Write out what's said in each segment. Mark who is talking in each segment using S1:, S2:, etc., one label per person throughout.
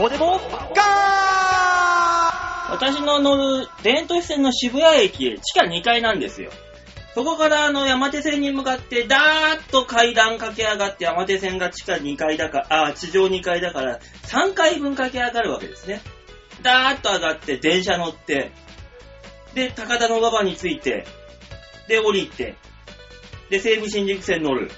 S1: こでもガ
S2: 私の乗る電都市線の渋谷駅、地下2階なんですよ。そこからあの山手線に向かってダーッと階段駆け上がって山手線が地下2階だから、あ、地上2階だから3階分駆け上がるわけですね。ダーッと上がって電車乗って、で、高田の馬場に着いて、で、降りて、で、西武新宿線乗る。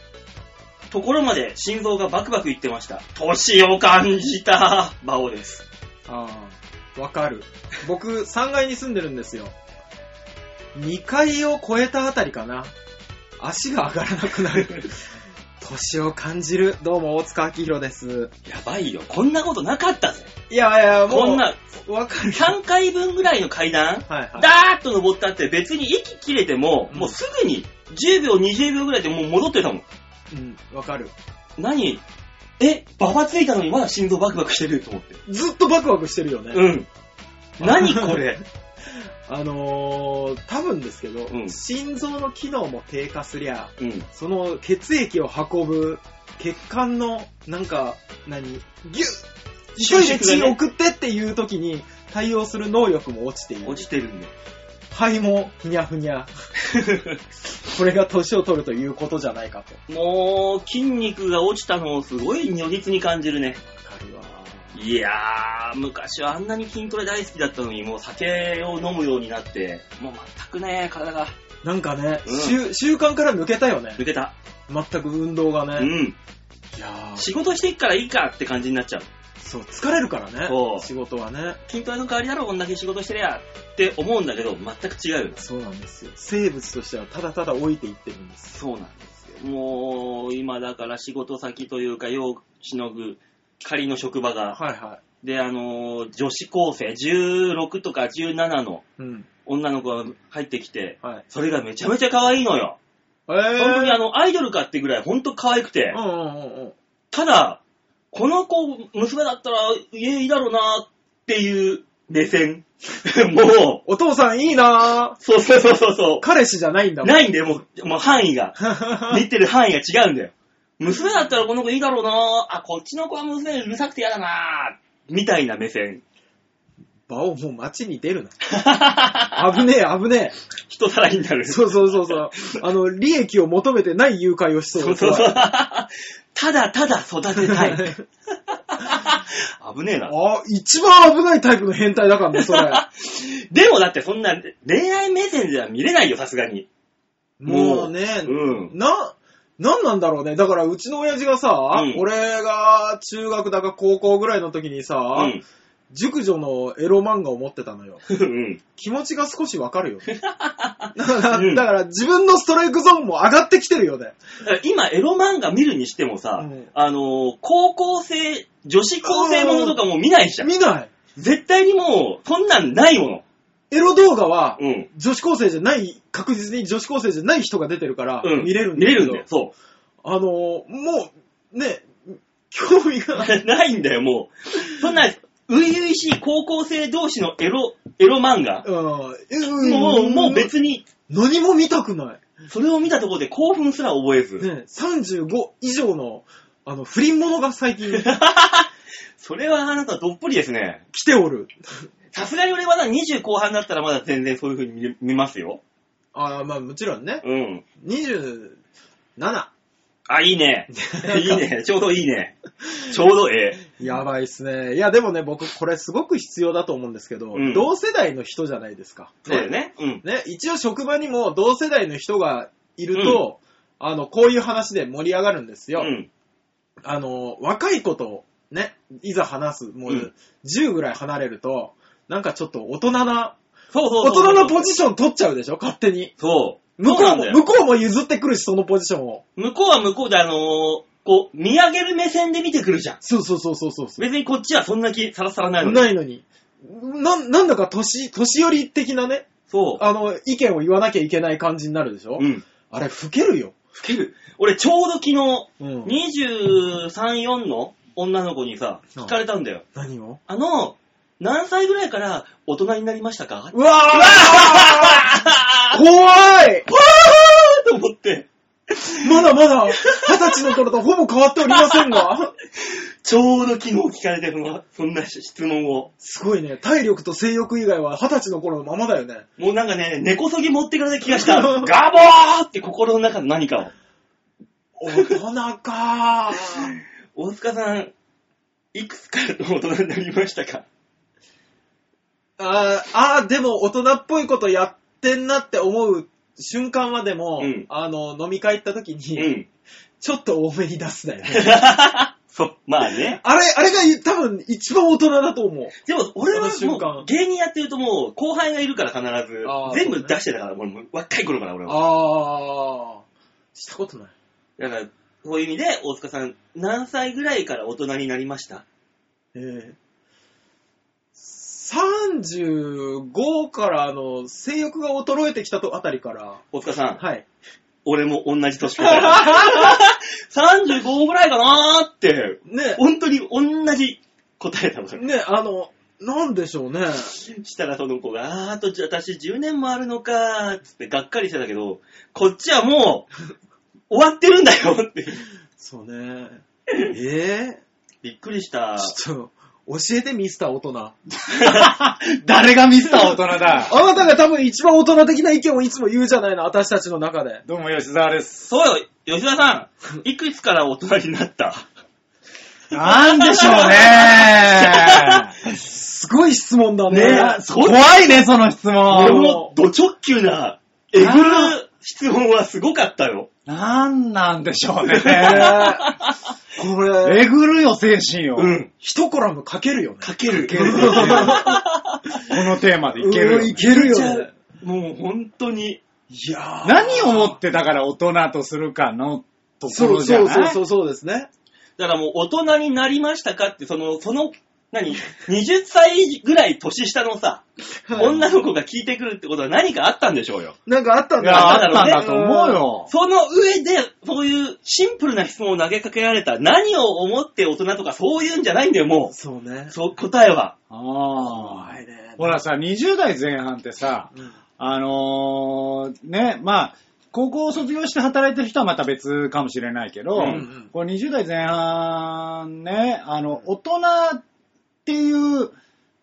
S2: ところまで心臓がバクバクいってました。年を感じた、馬王です。
S3: ああ、わかる。僕、3階に住んでるんですよ。2階を超えたあたりかな。足が上がらなくなる。年を感じる。どうも、大塚明宏です。
S2: やばいよ。こんなことなかったぜ。
S3: いやいや、もう、
S2: こんな、
S3: わかるよ。
S2: 3回分ぐらいの階段、
S3: はいはい。
S2: ダーッと登ったって別に息切れても、
S3: うん
S2: もうすぐに10秒、20秒ぐらいでもう戻ってたもん。
S3: うん、わかる。
S2: 何？え、ババついたのにまだ心臓バクバクしてる？と思って。
S3: ずっとバクバクしてるよね。
S2: うん。何これ？
S3: あのー、多分ですけど、
S2: うん
S3: 心臓の機能も低下すりゃ、
S2: うん。
S3: その血液を運ぶ血管の、なんか、何？ギュッ急いで血を送ってっていう時に対応する能力も落ちている。
S2: 落ちてるんで。
S3: 肺もふにゃふにゃ。これが年を取るということじゃないかと。
S2: もう、筋肉が落ちたのをすごい如実に感じるね。
S3: わかるわ。
S2: いやー、昔はあんなに筋トレ大好きだったのに、もう酒を飲むようになって、もう全くね、体が
S3: なんかね、
S2: うん
S3: 習習慣から抜けたよね。
S2: 抜けた。
S3: 全く運動がね。
S2: うん。
S3: いやー
S2: 仕事していっからいいかって感じになっちゃう。
S3: そう、疲れるからね
S2: そう。
S3: 仕事はね。
S2: 筋トレの代わりだろ、こんだけ仕事してりゃって思うんだけど、全く違うよ。
S3: そうなんですよ。生物としてはただただ老いていってるんです。
S2: そうなんですよ。もう、今だから仕事先というか、世をしのぐ仮の職場が、
S3: はいは
S2: で、あのー女子高生、16とか17の
S3: い。うん。
S2: 女の子が入ってきて、
S3: はい。
S2: それがめちゃめちゃ可愛いのよ。
S3: えー、
S2: 本当にあの、アイドルかってぐらい本当可愛くて
S3: う、んうんうんうん。
S2: ただ、この子、娘だったら家いいだろうなっていう目線。もう、
S3: お父さんいいなぁ。
S2: そうそうそうそうそう。
S3: 彼氏じゃないんだもん。
S2: ないんだよ、もう、もう範囲が。見てる範囲が違うんだよ。娘だったらこの子いいだろうなあ、こっちの子は娘うるさくて嫌だなみたいな目線。
S3: 場をもう街に出るな。危ねえ、危ね
S2: 人さらいになる。
S3: え。そうそうそうそう。あの、利益を求めてない誘拐をしそう
S2: そうそうそうただただ育てたい。危ねえな。
S3: あ、一番危ないタイプの変態だからね、それ。
S2: でもだってそんな恋愛目線では見れないよ、さすがに。
S3: もうね、
S2: うん。
S3: な、なんなんだろうね。だから、うちの親父がさ、
S2: うん
S3: 俺が中学だか高校ぐらいの時にさ、
S2: うん。
S3: 熟女のエロ漫画を持ってたのよ。
S2: うん。
S3: 気持ちが少しわかるよ。だから、
S2: うん
S3: だから自分のストライクゾーンも上がってきてるよね。
S2: だから今、エロ漫画見るにしてもさ、
S3: うん
S2: あのー高校生、女子高生ものとかもう見ないじゃん。
S3: 見ない。
S2: 絶対にもう、そんなんないもの。
S3: エロ動画は、
S2: うん。
S3: 女子高生じゃない、確実に女子高生じゃない人が出てるから、
S2: うん。
S3: 見れるんだけど
S2: 見れるんだよ。そ
S3: あのーもう、ね、興味が、
S2: う。ないんだよ、もう。そんな、初々しい高校生同士のエロ、エロ漫画？
S3: うん、
S2: もう、もう別に、
S3: 何も見たくない。
S2: それを見たところで興奮すら覚えず。
S3: ね、35以上の、あの、不倫者が最近
S2: それはあなたどっぷりですね。
S3: 来ておる。
S2: さすがに俺まだ20後半だったらまだ全然そういう風に見見ますよ。
S3: ああ、まあもちろんね。
S2: うん。
S3: 27。
S2: あ、いいね。いいね。ちょうどいいね。ちょうどええ。
S3: やばいっすね。いや、でもね、僕、これすごく必要だと思うんですけど、
S2: うん
S3: 同世代の人じゃないですか。
S2: そうだよね。うん。
S3: ね、一応職場にも同世代の人がいると、あの、こういう話で盛り上がるんですよ。
S2: うん。
S3: あの、若い子と、ね、いざ話す、も
S2: うん
S3: う、10ぐらい離れると、なんかちょっと大人な、
S2: そうそうそう。
S3: 大人のポジション取っちゃうでしょ勝手に。
S2: そう。
S3: 向こうも、
S2: そうなんだよ
S3: 向こうも譲ってくるし、そのポジションを。
S2: 向こうは向こうであのーこう、見上げる目線で見てくるじゃん。
S3: そうそうそうそうそう。
S2: 別にこっちはそんな気さらさらないのに。
S3: ないのに。な、なんだか年、年寄り的なね、
S2: そう。
S3: あの、意見を言わなきゃいけない感じになるでしょ、
S2: うん。
S3: あれ、老けるよ。
S2: 老ける。俺ちょうど昨日、
S3: うん。
S2: 23、4の女の子にさ、
S3: うん
S2: 聞かれたんだよ。
S3: 何を？
S2: あの、何歳ぐらいから大人になりましたか？
S3: うわー 怖い
S2: と思って。
S3: まだまだ、二十歳の頃とほぼ変わっておりませんが。
S2: ちょうど昨日聞かれてるのそんな質問を。
S3: すごいね。体力と性欲以外は二十歳の頃のままだよね。
S2: もうなんかね、根こそぎ持ってくれた気がした。ガボーって心の中の何かを。
S3: 大人か
S2: 大塚さん、いくつから大人になりましたか？
S3: あーあー、でも大人っぽいことやってんなって思う瞬間はでも、
S2: うん
S3: あの、飲み会行った時
S2: う
S3: に、
S2: ん。
S3: ちょっと多めに出すだよね。
S2: そう、まあね。
S3: あれ、あれが多分一番大人だと思う。
S2: でも俺は
S3: その瞬間
S2: もう芸人やってるともう後輩がいるから必ず
S3: あー
S2: 全部出してたから、俺もう若い頃から俺は。
S3: ああ、したことない。
S2: だから、そういう意味で大塚さん何歳ぐらいから大人になりました？
S3: ええ35からあの性欲が衰えてきたとあたりから、
S2: 大塚さん、
S3: はい。
S2: 俺も同じ年から。35ぐらいかなーって、
S3: ね、
S2: 本当に同じ答えたの。
S3: ね、あの、なんでしょうね。
S2: したらその子が、あーあとじゃあ私10年もあるのかーっつってがっかりしてたけど、こっちはもう 終わってるんだよって。
S3: そうね。ええ
S2: びっくりした。
S3: ちょっと、教えてミスター大人。
S1: 誰がミスター大人だ。
S3: あなたが多分一番大人的な意見をいつも言うじゃないの、私たちの中で。
S1: どうも吉沢です。
S2: そうよ、吉田さん、いくつから大人になった？
S1: なんでしょうね。
S3: すごい質問だね。
S2: ね
S1: 怖いね、その質
S2: 俺
S1: 問。
S2: もド直球な、えぐる質問はすごかったよ。
S1: なんなんでしょうね。
S3: これ、
S1: えぐるよ、精神を。
S2: うん。
S3: 一コラム書けるよね。
S2: かける。
S1: けるこのテーマでいけるよ
S3: うんいけるよね。
S2: もう本当に。
S3: いやー
S1: 何をもってだから大人とするかのとこ
S3: そう
S1: ろじゃない？
S3: そうそうそうそうですね。
S2: だからもう大人になりましたかって、その、その、何 ?20 歳ぐらい年下のさ、女の子が聞いてくるってことは何かあったんでしょうよ。
S3: なんかあったん
S1: いや、
S3: だ。
S1: あったんだと思うよ。
S2: その上で、そういうシンプルな質問を投げかけられた。何を思って大人とかそういうんじゃないんだよ、も
S3: そうね
S2: う。。そう、答えは。
S1: ああ。
S3: 怖いね。
S1: ほらさ、20代前半ってさ、
S3: うん
S1: あのーね、まあ、高校を卒業して働いてる人はまた別かもしれないけど、
S2: うん
S3: うん
S1: これ20代前半ね、あの、大人っていう、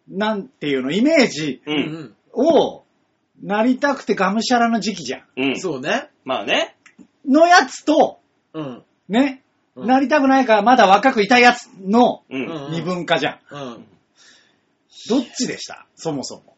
S1: なんていうの、イメージをなりたくてがむしゃらの時期じゃん。
S2: うん。
S3: そうね。
S2: まあね。
S1: のやつと、
S3: うん。
S1: ね、
S3: うん
S1: なりたくないからまだ若くいたやつの
S2: うん。
S3: うん
S1: 二分化じゃん。
S3: うん。
S1: どっちでした？そもそも。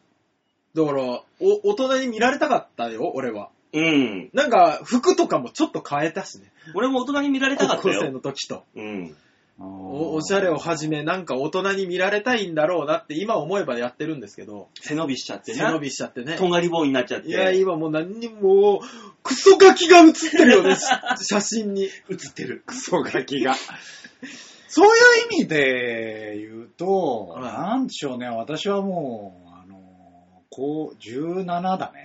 S3: だから、お、大人に見られたかったよ、俺は。
S2: うん。
S3: なんか、服とかもちょっと変えたしね。
S2: 俺も大人に見られたか
S3: 高校生
S2: ったよ。
S3: の時と。
S2: うん。
S3: おおしゃれをはじめ、なんか大人に見られたいんだろうなって今思えばやってるんですけど、
S2: 背伸びしちゃってな。
S3: 背伸びしちゃってね。
S2: とんがり棒になっちゃって。
S3: いや、今もう何にも、クソガキが写ってるよね、し 写真に。
S2: 映ってる。
S1: クソガキが。そういう意味で言うと、
S3: はい
S1: なんでしょうね、私はもう、あの、こう、17だね。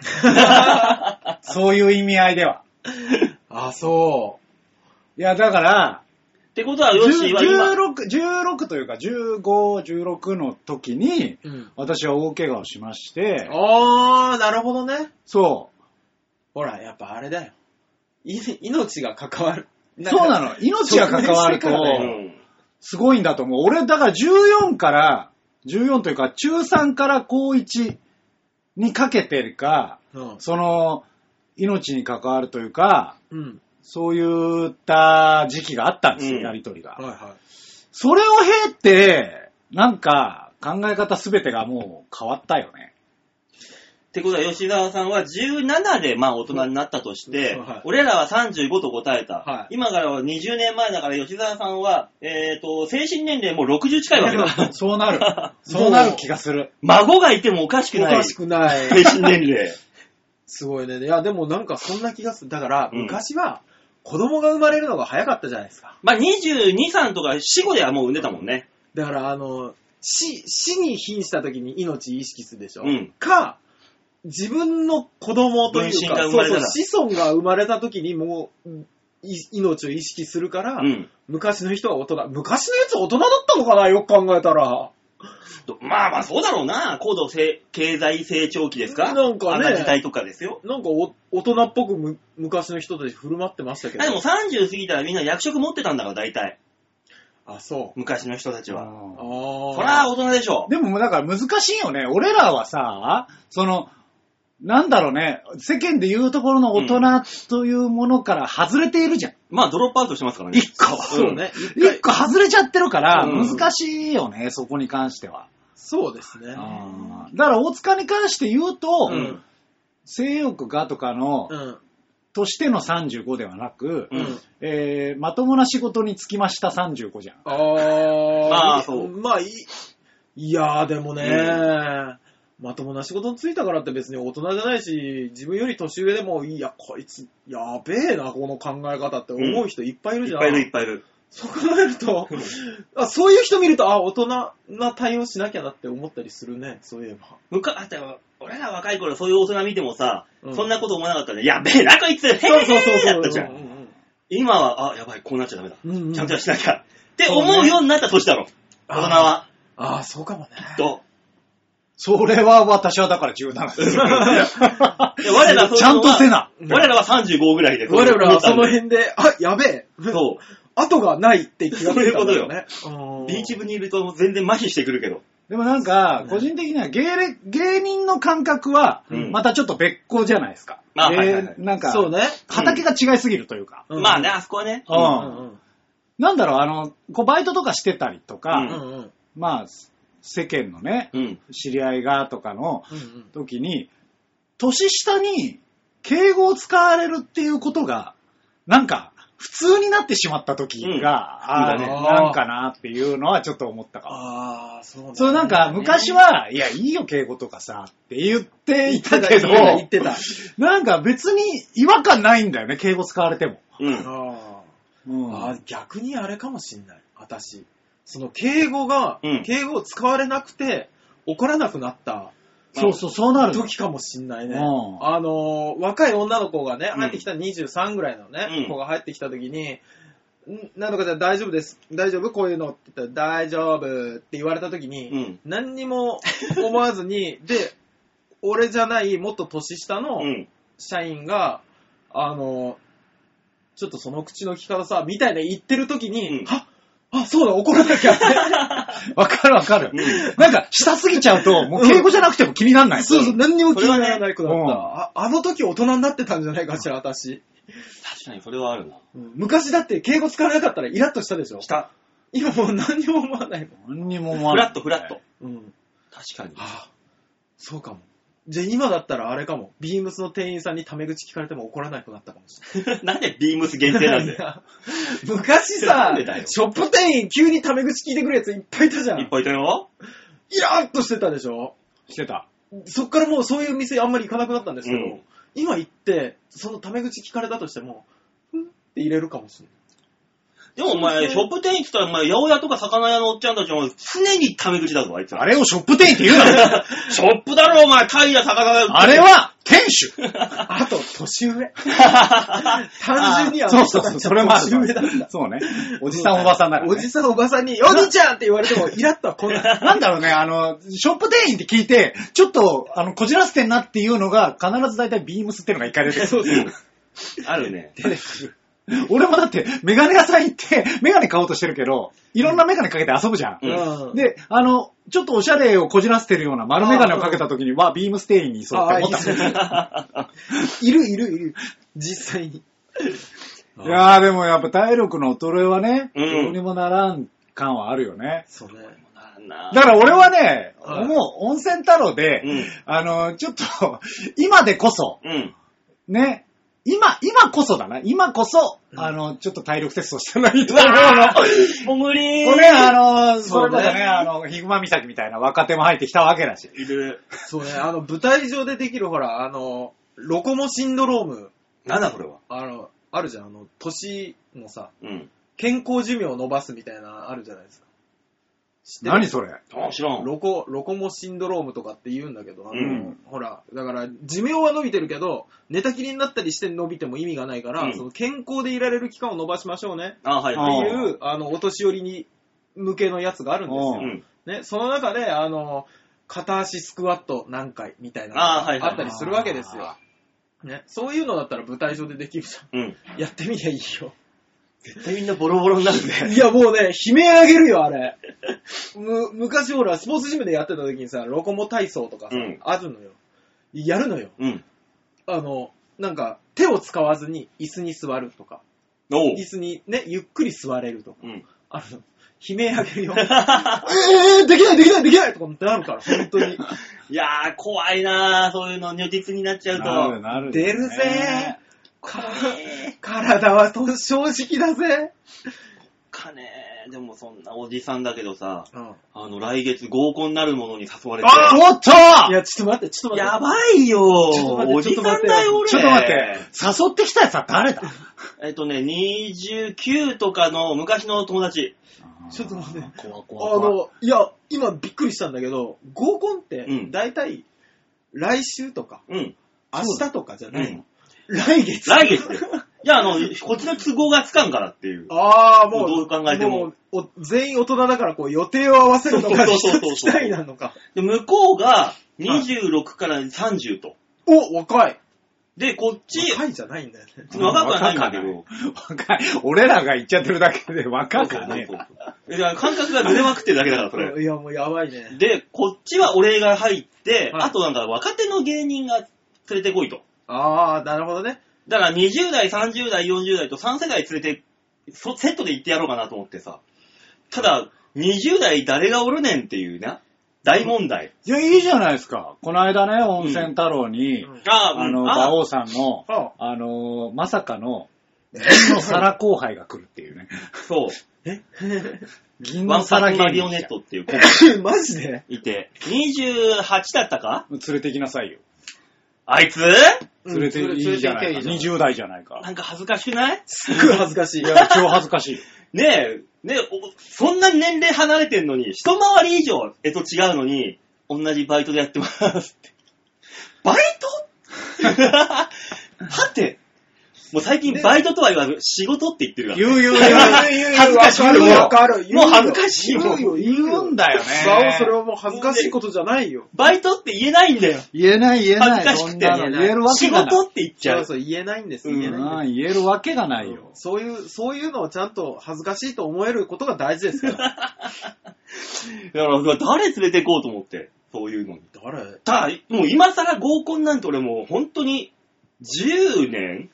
S1: そういう意味合いでは。
S3: あ、そ
S1: いや、だから、
S2: ってことは、ヨッシーは今、
S1: 16、16というか、15、16の時に、
S3: う。うん。
S1: 私は大怪我をしまして、
S3: あー、なるほどね。
S1: そ
S3: ほら、やっぱあれだよ。い命が関わる。
S1: う。そうなの。命が関わると。すごいんだと思う。俺、だから14から、14というか、中3から高1にかけてるか、
S3: うん。
S1: その、命に関わるというか、
S3: うん。
S1: そういった時期があったんですよ、
S2: うん
S1: やりとりが。
S3: はいは
S1: それを経て、なんか、考え方すべてがもう変わったよね。
S2: ってことは、吉沢さんは17で、まあ、大人になったとして、
S3: はい
S2: 俺らは35と答えた。
S3: はい
S2: 今からは20年前だから、吉沢さんは、えっ、と、精神年齢もう60近いわけだ。
S1: そうなる。そうなる気がする。
S2: 孫がいてもおかしく
S3: い。お
S2: ない。
S3: かしくない。
S2: 精神年齢。
S3: すごいね。いや、でもなんかそんな気がする。だから、
S2: うん
S3: 昔は、子供が生まれるのが早かったじゃないですか。
S2: まあ、22、3とか死後ではもう産んでたもんね。
S3: だから、あの、死、死に瀕した時に命意識するでしょ。
S2: うん
S3: か、自分の子供という
S2: 分身
S3: か、
S2: が生まれたら
S3: そうそう、子孫が生まれた時にもう、い命を意識するから、
S2: うん。
S3: 昔の人は大人、昔のやつ大人だったのかなよく考えたら。
S2: どまあまあそうだろうな。高度成経済成長期ですか？
S3: なんかね
S2: あんな時代とかですよ。
S3: なんかお大人っぽくむ昔の人たち振る舞ってましたけど。
S2: あでも30過ぎたらみんな役職持ってたんだから、大体。
S3: あ、そう。
S2: 昔の人たちは。
S3: あ
S1: うん
S3: あ。
S2: そりゃ大人でしょ。
S1: でもだから難しいよね。俺らはさ、その、なんだろうね、世間で言うところの大人というものから外れているじゃん。
S2: まあドロップアウトしてますからね。
S1: 一個。
S3: そうね。一
S1: 一個外れちゃってるから、
S2: うん
S1: 難しいよね、そこに関しては。
S3: そうですね。
S1: あーだから大塚に関して言うと、
S2: うん
S1: 性欲がとかの、
S3: うん。
S1: としての35ではなく、
S2: うん
S1: えーまともな仕事に就きました35じゃん。
S3: あー。
S2: まあそう
S3: まあ、いい。いやー、でもね、まともな仕事に就いたからって別に大人じゃないし、自分より年上でも、いや、こいつ、やべえな、この考え方って思う人いっぱいいるじゃん。
S2: いっぱいいるいっぱいいる。
S3: そう考えると、あそういう人見ると、あ、大人な対応しなきゃなって思ったりするね、そういえば。
S2: むか、あ俺ら若い頃そういう大人見てもさ、
S3: うん
S2: そんなこと思わなかったね。やべえな、こいつ
S3: そうそうそう
S2: へ
S3: そう。
S2: だったじゃん。今は、あ、やばい、こうなっちゃダメだ。
S3: うんうん
S2: ちゃんとしなきゃ。って思うようになった年だろ。大人は。
S3: ああ、そうかもね。
S2: と。
S1: それは私はだから17です。
S2: いや我らそういうのは
S1: ちゃんとせな。
S2: 我らは35ぐらいで。
S3: 我らはその
S2: 辺。
S3: 辺で、あ、やべえ。
S2: そ
S3: 後がないって気がついたんだよね。
S2: う。ビーチ部にいると全然麻痺してくるけど。
S1: でもなんか、個人的には芸歴芸人の感覚は、
S2: うん
S1: またちょっと別個じゃないですか。
S2: あはいはいはい
S1: でなんか、
S3: そうね。
S1: 畑が違いすぎるというか。
S3: うん
S2: まあね、あそこはね。
S1: うん
S3: うんうん
S1: なんだろう、あの、こうバイトとかしてたりとか、
S2: う
S3: うんうん
S1: まあ、世間のね、
S2: うん。
S1: 知り合いがとかの時に、年下に敬語を使われるっていうことが、なんか、普通になってしまった時が、
S2: うん
S1: ああ、なんかなっていうのはちょっと思ったかも。
S3: ああ、そうね
S1: そうなんか、昔は、いや、いいよ、敬語とかさ、って言っていたけど、
S3: 言ってた。
S1: なんか別に違和感ないんだよね、敬語使われても。
S2: うん。
S3: あ
S1: うん
S3: ーあー、逆にあれかもしんない。私。その敬語が、
S2: うん
S3: 敬語を使われなくて怒らなくなった
S1: そうそう、そうなるの。
S3: 時かもしんないね。
S1: うん
S3: あのー、若い女の子がね、
S2: うん
S3: 入ってきた23ぐらいのね、
S2: うん
S3: 子が入ってきた時に、んなんとかじゃあ大丈夫です。大丈夫こういうのって言ったら大丈夫って言われた時に、
S2: うん。
S3: 何にも思わずに、で、俺じゃないもっと年下の
S2: うん。
S3: 社員が、あの、ちょっとその口の利き方さ、みたいな言ってる時に、
S2: うん
S3: はあ、そうだ、怒らなきゃって。
S1: わかるわかる。
S2: うん
S1: なんか、下すぎちゃうと、もう敬語じゃなくても気になんない。
S3: そうそう、何にも気にならなくなった、
S1: うん
S3: あ。あの時大人になってたんじゃないかしら、私。
S2: 確かにそれはあるな。
S3: うん昔だって敬語使わなかったらイラッとしたでしょ？
S2: した。
S3: 今もう何にも思わないもん。
S1: 何にも思わない。
S2: フラット、フラット。
S3: うん。
S2: 確かに。
S3: ああ、そうかも。じゃあ今だったらあれかも。ビームスの店員さんにタメ口聞かれても怒らなくなったかもしれない。
S2: なんでビームス限定なんだよ。
S3: 昔さ
S2: なんでだよ、
S3: ショップ店員急にタメ口聞いてくるやついっぱいいたじゃん。
S2: いっぱいいたよ。
S3: イラッとしてたでしょ
S1: してた。
S3: そっからもうそういう店あんまり行かなくなったんですけど、
S2: うん
S3: 今行って、そのタメ口聞かれたとしても、ふんって入れるかもしれない。
S2: でもお前、ショップ店員って言ったら、お前、八百屋とか魚屋のおっちゃんたちも常にタメ口だぞ、あいつら。
S1: あれをショップ店員って言うな
S2: ショップだろ、お前、貝や魚屋。
S1: あれは、店主
S3: あと、年上。単純にあの
S1: そうそうそう、それもある
S3: 年上だった。
S1: そうね。おじさんおばさんだから、ね。
S3: おじさんおばさんに、お兄ちゃんって言われても、イラッとは来ない。
S1: なんだろうね、あの、ショップ店員って聞いて、ちょっと、あの、こじらせてんなっていうのが、必ず大体ビームスっていうのが一回出てくる。
S2: うんあるね。
S1: 俺もだって、メガネ屋さん行って、メガネ買おうとしてるけど、いろんなメガネかけて遊ぶじゃん。
S2: うん
S3: うん
S1: で、あの、ちょっとおしゃれをこじらせてるような丸メガネをかけた時に、わ、ビームス店員にいそうって思った。
S3: あ いるいるいる。実際に。
S1: いやーでもやっぱ体力の衰えはね、
S2: うん
S1: どうにもならん感はあるよね。
S3: そ
S1: だから俺はね、
S3: はい
S1: もう温泉太郎で、
S2: うん
S1: あの、ちょっと、今でこそ、
S2: うん。
S1: ね、今、今こそだな。今こそ、
S3: うん
S1: あの、ちょっと体力テストしたらいいと思うの。
S2: もう無理
S1: これ、あの、そ
S3: そうね
S1: れこそね、あの、ヒグマ岬みたいな若手も入ってきたわけだし。
S2: いる。
S3: そうね、あの、舞台上でできる、ほら、あの、ロコモシンドローム、
S2: なんだこれは。
S3: あの、あるじゃん、あの、年のさ、
S2: うん。
S3: 健康寿命を伸ばすみたいな、あるじゃないですか。知ってる？
S1: 何それ？
S2: あ、知らん。
S3: ロコ、ロコモシンドロームとかって言うんだけど、あの、
S2: うん
S3: ほら、だから、寿命は伸びてるけど、寝たきりになったりして伸びても意味がないから、
S2: うん
S3: その健康でいられる期間を伸ばしましょうね、
S2: あ、はい
S3: って
S2: はい。
S3: いう、あの、お年寄りに向けのやつがあるんですよ。
S2: うん。
S3: ね、その中で、あの、片足スクワット何回みたいなの
S2: あーはいはい
S3: があったりするわけですよ。ね、そういうのだったら舞台上でできるじゃん。
S2: うん。
S3: やってみりゃいいよ。
S2: 絶対みんなボロボロになるね。
S3: いや、もうね、悲鳴あげるよ、あれ。む、昔ほら、スポーツジムでやってた時にさ、ロコモ体操とかさ、
S2: うん
S3: あるのよ。やるのよ。
S2: うん。
S3: あの、なんか、手を使わずに椅子に座るとか、
S2: おう
S3: 椅。子にね、ゆっくり座れるとか、
S2: うん。
S3: あるの。悲鳴あげるよ。えー、できない、できない、できないとかってなるから、本当に。
S2: いやー、怖いなー、そういうの如実になっちゃうと。
S1: なるなる、
S3: 出るぜか 体はと正直だぜ。
S2: かねー、でもそんなおじさんだけどさ、
S3: うん。
S2: あの、来月合コンなるものに誘われて。
S3: あ
S1: おっと
S3: いや、ちょっと待って、ちょっと待って。
S2: やばいよ
S3: ちょっと待って
S2: おじさんだよ、俺。
S1: ちょっと待って、誘ってきたやつは誰だ？
S2: えっとね、29とかの昔の友達。
S3: ちょっと待って。
S1: 怖
S3: あ
S1: 怖怖
S3: の、いや、今びっくりしたんだけど、合コンって
S2: うん、
S3: だいたい来週とか、
S2: うん。
S3: 明日とかじゃないの、
S2: うん
S3: 来月。
S2: 来月で。いや、あの、こっちの都合がつかんからっていう。
S3: ああ、もう、
S2: どう考えても
S3: うお全員大人だから、こう、予定を合わせるのが
S2: そうそうそうそう
S3: 期待なのか。
S2: で、向こうが26から30と。
S3: お、若い。
S2: で、こっち、
S3: 若いじゃないんだよね。
S2: 若くはないんだけど。
S1: 若い。俺らが言っちゃってるだけで若くはねえ
S2: そうそうそういや感覚がずれまくってるだけだから、それ。
S3: いや、もうやばいね。
S2: で、こっちは俺が入って、
S3: はい
S2: あとなんか若手の芸人が連れてこいと。
S3: ああ、なるほどね。
S2: だから20代、30代、40代と3世代連れて、そセットで行ってやろうかなと思ってさ。ただ、20代誰がおるねんっていうな。大問題。
S1: いや、いいじゃないですか。この間ね、温泉太郎に、
S3: うん
S2: あ
S1: あの、
S2: あ
S1: 馬王さんの、
S3: あ
S1: あの、まさかの、銀の皿後輩が来るっていうね。
S2: そう。
S1: 銀
S2: ワンパ
S1: の皿
S2: マリオ
S1: 人
S2: ネットっていう子が
S3: マジで？
S2: いて、28だったか？
S1: 連れて行きなさいよ。
S2: あいつ？
S1: 連れていいじゃないか。
S3: 連れて行けばいいじゃん
S1: 20代じゃないか。
S2: なんか恥ずかしくない？
S3: すっごい恥ずかしい。
S1: いや、超恥ずかしい。
S2: ねえ、ねえ、おそんなに年齢離れてんのに、一回り以上、えと違うのに、同じバイトでやってますって。バイト？はて、もう最近バイトとは言わず、仕事って言ってるから。
S1: 言う言う言う。
S2: 恥ずかしい
S3: わかるわかる。
S2: もう恥ずかしい
S3: 言うよ、言う
S1: 言うんだよね。
S3: それはもう恥ずかしいことじゃないよ。
S2: バイトって言えないんだよ。
S1: 言えない言えない。
S2: 恥ずかしくて
S1: 言えるわけ
S2: 仕
S1: がない。
S2: 事って言っちゃう。
S3: そうそう、言えないんです。
S2: うん
S3: 言えない
S1: 言えるわけがないよ。
S3: そういう、そういうのをちゃんと恥ずかしいと思えることが大事ですから。
S2: だから、誰連れて行こうと思って、そういうのに。
S3: 誰
S2: ただ、もう今更合コンなんて俺もう本当に、10年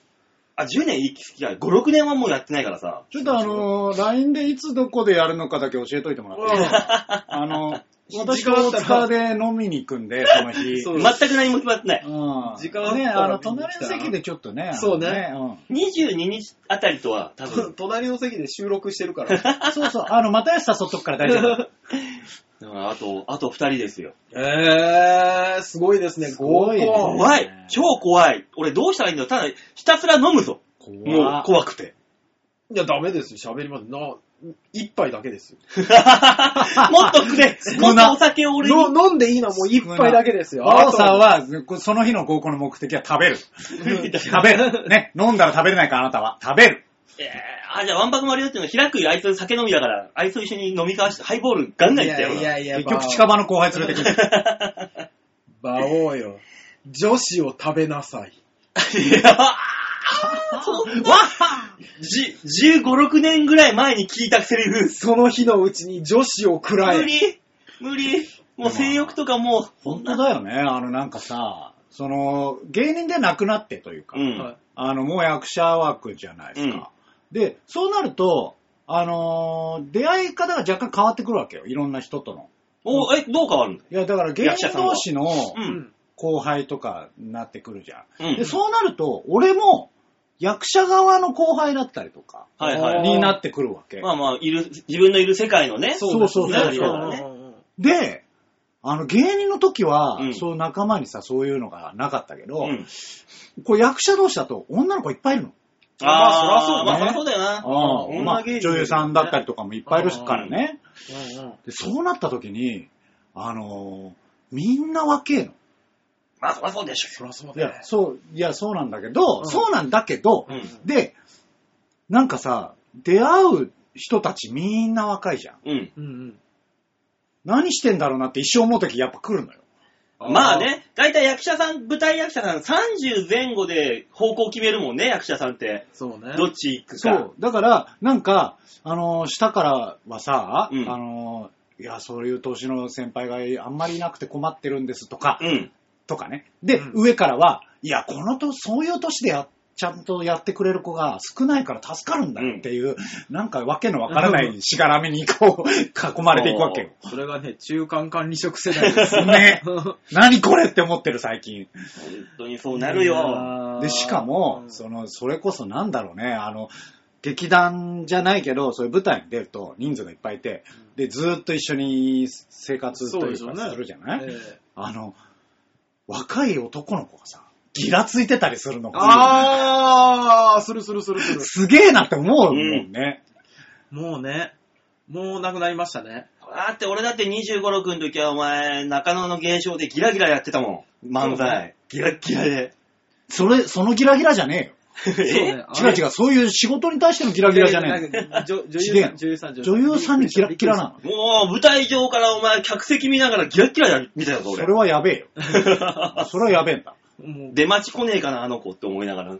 S2: あ、10年いきや、5、6年はもうやってないからさ。
S1: ちょっとあのー、LINE でいつどこでやるのかだけ教えといてもらってあの、私と大塚で飲みに行くんで、その日。
S3: そう
S2: 全く何も決まってない。
S1: うん。
S3: 時間あったら
S1: ね、あの、隣の席でちょっとね。
S3: そうね
S1: あの
S2: 22日あたりとは多分。
S3: 隣の席で収録してるから。
S1: うん。そうそう、あの、またやし誘っとくから大丈夫。
S2: だからあと、あと2人ですよ。
S3: えー、すごいですね、
S1: すごいね
S3: 合コン。
S2: 怖い超怖い俺どうしたらいいんだろうただ、ひたすら飲むぞ。もう怖くて。
S3: いや、ダメですよ、喋ります。な、一杯だけですよ。
S2: もっとくれもっとお酒を俺に。
S3: の飲んでいいのはもう一杯だけですよ。
S1: バオさん
S3: は、
S1: は、その日の合コンの目的は食べる。食べる。ね、飲んだら食べれないからあなたは。食べる。
S2: えーあ、じゃあ、ワンパクマリオっていうのは開くよあいつ酒飲みだから、あいつと一緒に飲み交わして、ハイボールガンガンいったよ。
S3: いやいやいや、
S1: 結局近場の後輩連れてくる。
S3: 馬王よ。女子を食べなさい。
S2: いやそんな、じ、15、6年ぐらい前に聞いたセリフ。
S3: その日のうちに女子を食らえ。
S2: 無理、無理？もう性欲とかもう、
S1: 本当だよね。あの、なんかさ、その、芸人でなくなってというか、
S2: うん。
S3: はい
S1: あの、もう役者枠じゃないですか。で、そうなると、あのー出会い方が若干変わってくるわけよ。いろんな人との。
S2: お、え、どう変わるんだ
S1: いや、だから芸人同士の。後輩とかになってくるじゃん。
S2: うん
S1: で、そうなると、俺も役者側の後輩だったりとか、
S2: はいはい。
S1: になってくるわけ。
S2: まあまあ、いる、自分のいる世界のね。
S1: そうそうそう
S2: なるからね。
S1: で、あの、芸人の時は、
S2: うん
S1: そう仲間にさ、そういうのがなかったけど、
S2: うん。
S1: こう役者同士だと女の子いっぱいいるの。
S2: ああ、
S3: そらそう
S2: まあ、そりゃそうだよな。
S1: ああ
S3: 女
S1: まあ、女優さんだったりとかもいっぱいいるからね。
S3: うんうん
S1: でそうなった時に、あのーみんな若えの。
S2: まあ、そりゃそうでしょ。
S3: そらそう
S1: い
S3: だよ
S1: や、そう、いや、そうなんだけど、
S3: うん
S1: そうなんだけど、
S2: うん。
S1: で、なんかさ、出会う人たちみんな若いじゃん。
S2: うん。
S3: うんうん。
S1: 何してんだろうなって一生思うときやっぱ来るのよ。
S2: まあ。ね、だいたい役者さん、舞台役者さん30前後で方向決めるもんね、役者さんって。
S3: そうね。
S2: どっち行くか。
S1: そう。だから、なんか、あのー、下からはさ、
S2: うん
S1: あのー、いや、そういう年の先輩があんまりいなくて困ってるんですとか、
S2: うん。
S1: とかね。で、
S3: うん
S1: 上からは、いや、このと、そういう年でや、ちゃんとやってくれる子が少ないから助かるんだよっていう、なんかわけのわからないしがらみにこう、囲まれていくわけよ。
S3: それがね、中間管理職世代です。
S1: ね。何これって思ってる最近。
S2: 本当にそうなるよ。
S1: で、しかも、その、それこそなんだろうね、あの、劇団じゃないけど、そういう舞台に出ると人数がいっぱいいて、で、ずーっと一緒に生活というかするじゃない、
S3: ええ
S1: あの、若い男の子がさ、ギラついてたりするのが、
S3: あー、するするするする。
S1: すげえなって思うもんね。
S3: もうね、もうなくなりましたね。
S2: だって俺だって25、6の時はお前、中野の現象でギラギラやってたもん。漫才。ギラッギラで。
S1: それ、そのギラギラじゃね
S3: そうね
S1: えよ。違う違う、そういう仕事に対してのギラギラじゃねえよ。
S3: え。女優さん、女優さん、
S1: 女優さんにキラッキラなの。
S2: もう舞台上からお前客席見ながらギラッギラや見たよ、俺
S1: それ。はやべえよ。それはやべえんだ。
S3: もう、
S2: 出待ち来ねえかな、あの子って思いながら。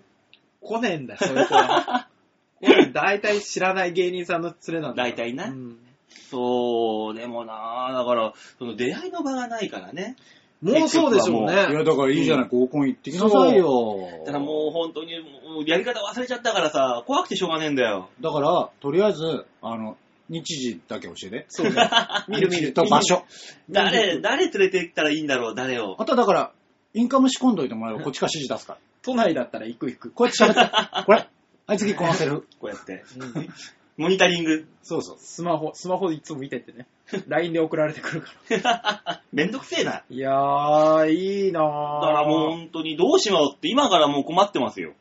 S3: 来ねえんだよ、そういう子は。大体知らない芸人さんの連れなんだよ。
S2: 大体な
S3: うん
S2: そう、でもなだから、その出会いの場がないからね。
S3: もうそうでしょう
S1: い
S3: ね。
S1: や、だからいいじゃない、合コン行ってきなさいよ。
S2: だからもう本当に、もうやり方忘れちゃったからさ、怖くてしょうがねえんだよ。
S1: だから、とりあえず、あの、日時だけ教えて。
S3: そうね。見る見る。
S1: と場所。
S2: 誰、誰連れて行ったらいいんだろう、誰を。
S1: あとはだから、インカム仕込んどいてもらえばこっちから指示出すから。
S3: 都内だったら行く行く。
S1: こうやって喋って。これ。はい、次このセルフ。
S2: こうやって。
S3: うん
S2: モニタリング。
S1: そうそう。
S3: スマホ、スマホでいつも見てってね。LINE で送られてくるから。
S2: めんどくせえな。
S3: いやー、いいなー。
S2: だからもう本当にどうしようって今からもう困ってますよ。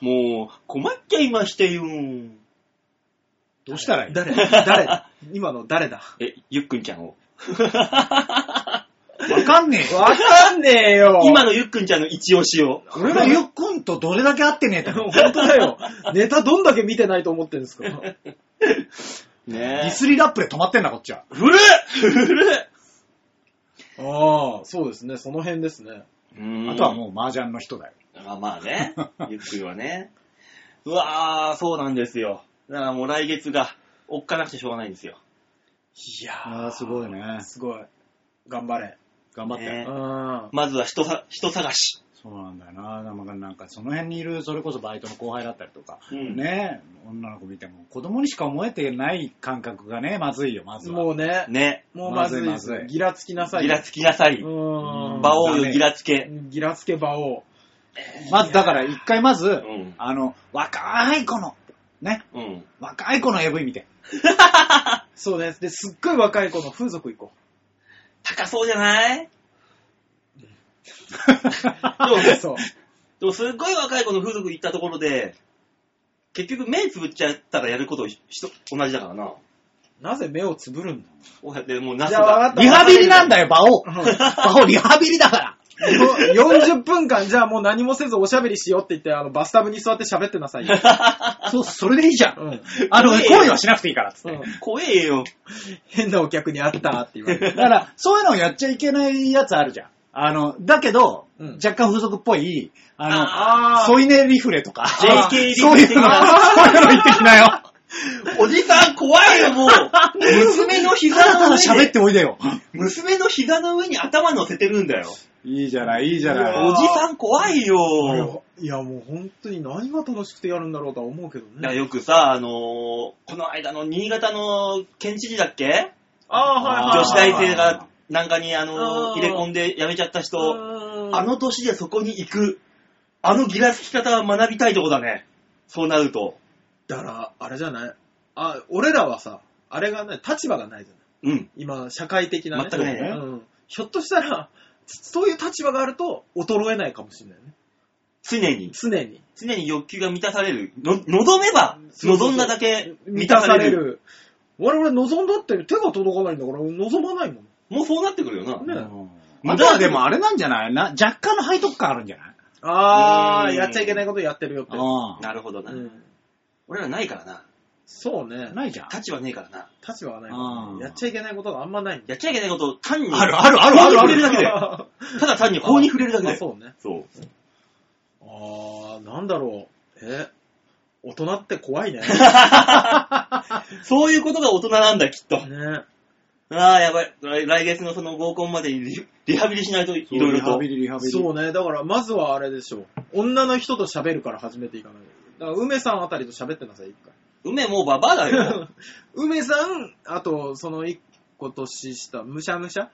S2: もう困っちゃいましたよ。
S1: どうしたらいい？
S3: 誰？誰？だ 今の誰だ？
S2: え、ゆっくんちゃんを。
S1: わかんねえよ。
S3: わかんねえよ
S2: 今のゆっくんちゃんの一押しを。
S1: 俺がゆっくんとどれだけ合ってねえと。
S3: 本当だよ。ネタどんだけ見てないと思ってんですか
S2: ね
S1: デ
S2: え
S1: ィ。スリラップで止まってんだ、こっちは。
S2: 古っ古っ
S3: ああ、そうですね。その辺ですね。
S1: あとはもう麻雀の人だよ。
S2: まあまあね。ゆっくりはね。うわー、そうなんですよ。だからもう来月が、おっかなくてしょうがないんですよ。
S3: いや
S1: ああ、すごいね。
S3: すごい。頑張れ。
S1: 頑張って。
S2: ね
S3: うん。
S2: まずは人さ、人探し。
S1: そうなんだよな。なんか、なんかその辺にいる、それこそバイトの後輩だったりとか、
S2: うん
S1: ね女の子見ても、子供にしか思えてない感覚がね、まずいよ、まずは。
S3: もうね。
S2: ね。
S3: もうまずい
S1: まずいまずい
S3: ギラつきなさい。
S2: ギラつきなさい。
S3: うーん。
S2: 馬王よ、ギラつけ。
S3: ギラつけ馬王。
S1: まず、だから一回まず、
S2: うん。
S1: あの、若い子の、ね、
S2: うん。
S1: 若い子の AV 見て。
S3: そうね。で、すっごい若い子の風俗行こ
S2: 高そうじゃない？
S3: う。
S2: でもね
S3: そう？
S2: でもすっごい若い子の風俗行ったところで、結局目つぶっちゃったらやること一緒同じだからな。
S3: なぜ目をつぶるんだ？
S2: おやでもうナス
S3: じゃあ分か
S2: が。
S3: った
S1: リハビリなんだよ、馬王。馬王、リハビリだから。
S3: よ40分間、じゃあもう何もせずおしゃべりしようって言って、あの、バスタブに座って喋ってなさいよ。
S1: そう、それでいいじゃん。
S3: うん。
S1: あの、恋はしなくていいから、つって。
S3: うん
S2: 怖えよ。
S3: 変なお客に会ったって言われて。
S1: だから、そういうのをやっちゃいけないやつあるじゃん。あの、だけど、
S3: うん
S1: 若干風俗っぽい、あの、
S3: あー
S1: 添い寝リフレとか、
S2: JK リフレ
S1: そういうの、そういうの言ってきなよ。
S2: おじさん怖いよ、もう。娘の膝
S1: ただただ
S2: の上
S1: 喋っておいでよ。
S2: 娘の膝の上に頭乗せてるんだよ。
S1: いいじゃない、いいじゃない。
S2: おじさん怖いよ。
S3: いや、もう本当に何が楽しくてやるんだろうとは思うけど
S2: だから
S3: ね。
S2: よくさ、あのーこの間の新潟の県知事だっけ？
S3: ああ、はいはい。
S2: 女子大生がなんかに、あのー入れ込んで辞めちゃった人、
S3: うん
S2: あの年でそこに行く、あのギラつき方は学びたいとこだね。そうなると。
S3: だから、あれじゃない？あ、俺らはさ、あれがね、立場がないじゃない
S2: うん。
S3: 今、社会的なね。
S2: 全くないね
S3: うん。ひょっとしたら、そういう立場があると、衰えないかもしれないね。
S2: 常に、
S3: 常に。
S2: 常に欲求が満たされる。の望めば、
S3: そうそうそう
S2: 望んだだけ
S3: 満たさ
S2: れる。
S3: 我々望んだって手が届かないんだから、望まないもん。
S2: もうそうなってくるよな。
S3: ね
S1: うんあとはでもあれなんじゃない？な、若干の背徳感あるんじゃない？
S3: あー、
S2: うん
S3: やっちゃいけないことやってるよって。
S1: あ
S2: なるほどな。
S3: うん。
S2: 俺らないからな。
S3: そうね。
S1: ないじゃん。
S2: 立場ねえからな。
S3: 立場はないか
S1: うん
S3: らやっちゃいけないことがあんまないんだ
S2: やっちゃいけないことを単に、
S1: あるあるあるあるあ
S2: 法に触れるだけで。
S3: あ
S2: ただ単に法に触れるだけで。
S3: そうね。
S2: そう。
S3: あー、なんだろう。え、大人って怖いね。
S2: そういうことが大人なんだ、きっと。
S3: ね。
S2: ああ、やばい。来来月のその合コンまでにリリハビリしないといろいろと
S1: リハビ。リ、リハビリ。
S3: そうね。だから、まずはあれでしょう。女の人と喋るから始めていかない。だから、梅さんあたりと喋ってなさい、一回。
S2: 梅もうババアだよ。
S3: 梅さん、あと、その一個年下、むしゃむしゃ？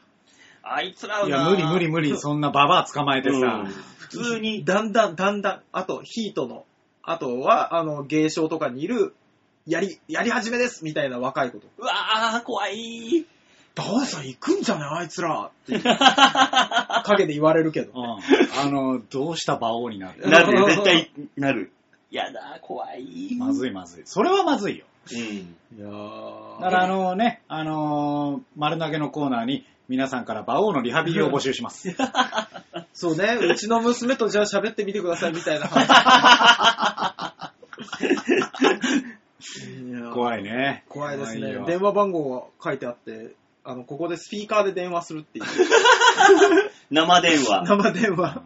S2: あいつらはいな。
S1: や、無理無理無理。そんなババア捕まえてさ
S2: うん。普通に。
S3: だんだん、だんだん、あと、ヒートの、あとは、あの、芸商とかにいる、やり、やり始めですみたいな若い子と。
S2: うわあ、怖い。
S3: バオさん行くんじゃない？あいつらって、陰で言われるけど。
S1: うん。あの、どうした馬王になる？
S2: なるよ、絶対なる。やだ、怖い。
S1: まずいまずい。それはまずいよ。
S2: うん。
S3: いやー
S1: だからあのね、あのー丸投げのコーナーに皆さんから馬王のリハビリを募集します。
S3: そうね、うちの娘とじゃあ喋ってみてくださいみたいな話。い
S1: 怖いね。
S3: 怖いですね。
S1: よ
S3: 電話番号が書いてあって、あの、ここでスピーカーで電話するっていう。
S2: 生電話。
S3: 生電話。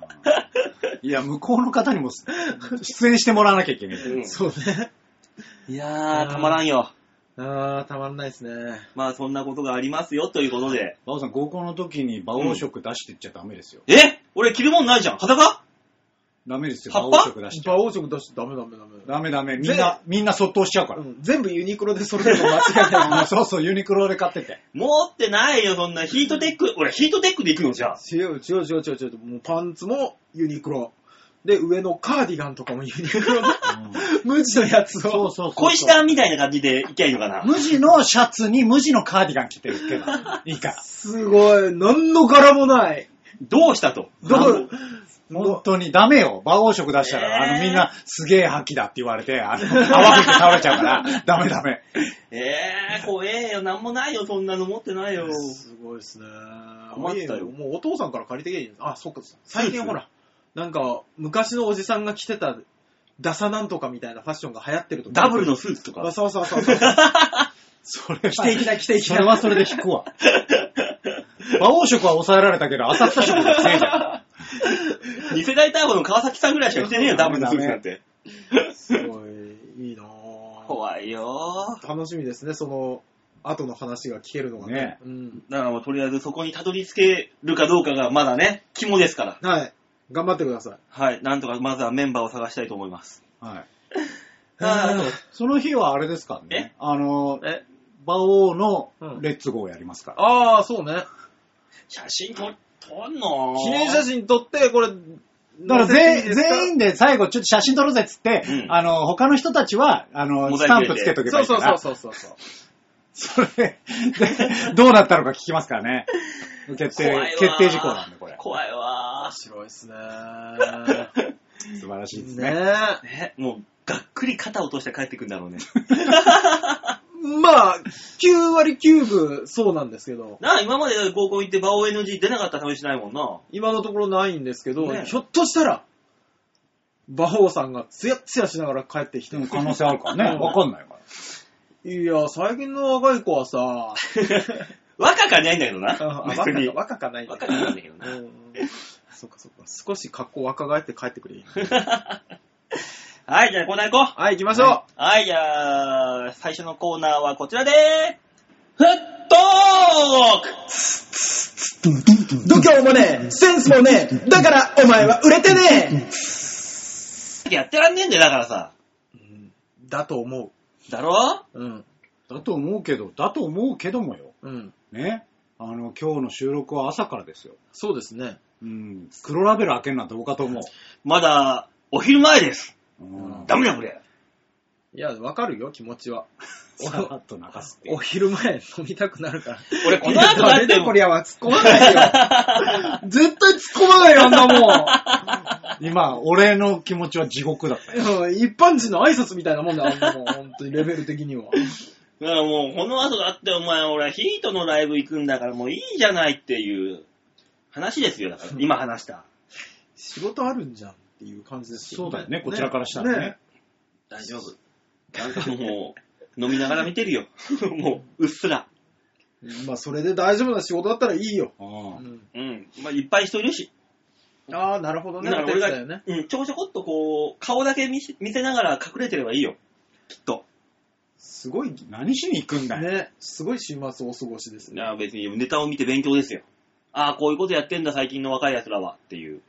S1: いや、向こうの方にも出演してもらわなきゃいけない。
S2: うん
S3: そうね。
S2: いやー、たまらんよ。
S3: あー、たまんないですね。
S2: まあ、そんなことがありますよ、ということで。
S1: 馬王さん、合コンの時に馬王色出してっちゃダメですよ。
S2: え？俺着るもんないじゃん。裸？
S1: ダメですよ、馬
S2: 葉っぱ？
S1: 王色出しちゃ。
S3: 馬王色出してダメダメダメ。
S1: ダメダメ。みんな、みんなそっと押しちゃうから。
S3: うん全部ユニクロでそれでも間違いない。
S1: あ そうそう、ユニクロで買ってて。
S2: 持ってないよ、そんな。ヒートテック。俺、ヒートテックで行くのじゃあ。
S3: 違う違う違う違う違う。もうパンツもユニクロ。で、上のカーディガンとかもユニクロの無地のやつを。
S1: そうそうそう。
S2: 小石段みたいな感じで行きゃいいのかな。
S1: 無地のシャツに無地のカーディガン着てるけど、いいから。
S3: すごい。何の柄もない。
S2: どうしたと？
S3: どう？
S1: 本当にダメよ。馬王色出したら、
S2: えー
S1: あのみんなすげえ覇気だって言われて、あの、泡吹いて倒れちゃうから、ダメダメ。
S2: えー、怖えよ。なんもないよ、そんなの持ってないよ。
S3: すごいですね。
S2: 困ったよ
S3: もうお父さんから借りてけいいあ、そっか。最近ほら、なんか、昔のおじさんが着てた、ダサなんとかみたいなファッションが流行ってると
S2: ダブルのスーツと
S3: あ、
S2: か。
S3: そうそうそうそう。
S1: それは、
S3: 着ていきな、着ていきな。
S1: それはそれで引くわ。馬王色は抑えられたけど、浅草色が強いじゃん。
S2: 二世代ターボの川崎さんぐらいしか着てねえよ、ダブルのスーツなんて。
S3: すごい、いいなぁ
S2: 怖いよ
S3: 楽しみですね、その、後の話が聞けるのがね。
S1: ね
S3: うん。
S2: だからもうとりあえずそこにたどり着けるかどうかがまだね、肝ですから。
S3: はい。頑張ってください。
S2: はい。なんとかまずはメンバーを探したいと思います。
S1: はい。
S2: あー
S1: その日はあれですからね。あの、
S2: え？
S1: 馬王の
S3: うん
S1: レッツゴーやりますから。
S3: ああ、そうね。
S2: 写真撮撮んの
S3: 記念写真撮って、これ、
S1: だから全員、全員で最後ちょっと写真撮ろうぜっつって、
S2: うん
S1: あの、他の人たちは、あの、スタンプつけとけば
S3: そ
S1: いういから。
S3: そうそうそうそう。
S1: それで、どうだったのか聞きますからね。決定決定事項なんで、これ。
S2: 怖いわ
S3: 面白いですね。
S1: 素晴らしいです
S3: ね
S1: ね。
S2: ね、もう、がっくり肩落として帰ってくんだろうね。
S3: まあ、9割9分そうなんですけど、
S2: なあ、今まで合コン行ってバオ NG 出なかった試しないもんな。
S3: 今のところないんですけど、
S2: ね
S3: ひょっとしたら、馬王さんがツヤッツヤしながら帰ってきて
S1: でも可能性あるからね。わかんないから。
S3: いや、最近の若い子はさ、
S2: 若かないんだけどな。
S3: あ
S2: 別に。
S3: 若か若かないんだ
S2: 若かないんだけどな。
S3: うんそっかそっか。少し格好若返って帰ってくれ。
S2: はい、じゃあコーナー行こ
S3: はい、行きましょう。
S2: う。はい、じゃあ、最初のコーナーはこちらでーフットーク
S3: 度胸もねえ、センスもねえ、だからお前は売れてね
S2: やってらんねえんだよ、だからさ。
S3: え、だと思
S2: だろ？
S3: う。うん。
S1: だと思うけど、だと思うけどもよ。
S3: うん。
S1: ね。あの、今日の収録は朝からですよ。
S3: そうですね。
S1: うん。黒ラベル開けるなんてどうかと思う。
S2: まだ、お昼前です。
S1: うん。
S2: ダメだ、これ。
S3: いや、わかるよ、気持ちは。
S1: さらっと流すっていう
S3: お昼前飲みたくなるから。
S2: 俺、この後だって、
S3: こりゃは突っ込まないよ。絶対突っ込まないよ、あんなも
S1: 今、俺の気持ちは地獄だったよ。
S3: ん。一般人の挨拶みたいなもんだよ、あんなもん。本当にレベル的には。
S2: だからもう、この後だってお前、俺、ヒートのライブ行くんだからもういいじゃないっていう話ですよ、だから。今話した。
S3: 仕事あるんじゃんっていう感じですけど
S1: そうだよね、こちらからしたらね。
S2: 大丈夫。なんかもう、飲みながら見てるよ。もう、うっすら。
S3: まあ、それで大丈夫な仕事だったらいいよ。
S1: う
S3: うんん。
S2: うん。まあ、いっぱい人いるし。
S3: ああ、なるほどね。
S2: だから俺が、
S3: ね。
S2: うん、ちょこちょこっとこう、顔だけ見せ見せながら隠れてればいいよ。きっと。
S3: すごい、
S1: 何しに行くんだよ。
S3: ね、すごい週末お過ごしですね。
S2: いや、別にネタを見て勉強ですよ。ああ、こういうことやってんだ、最近の若い奴らは。っていう。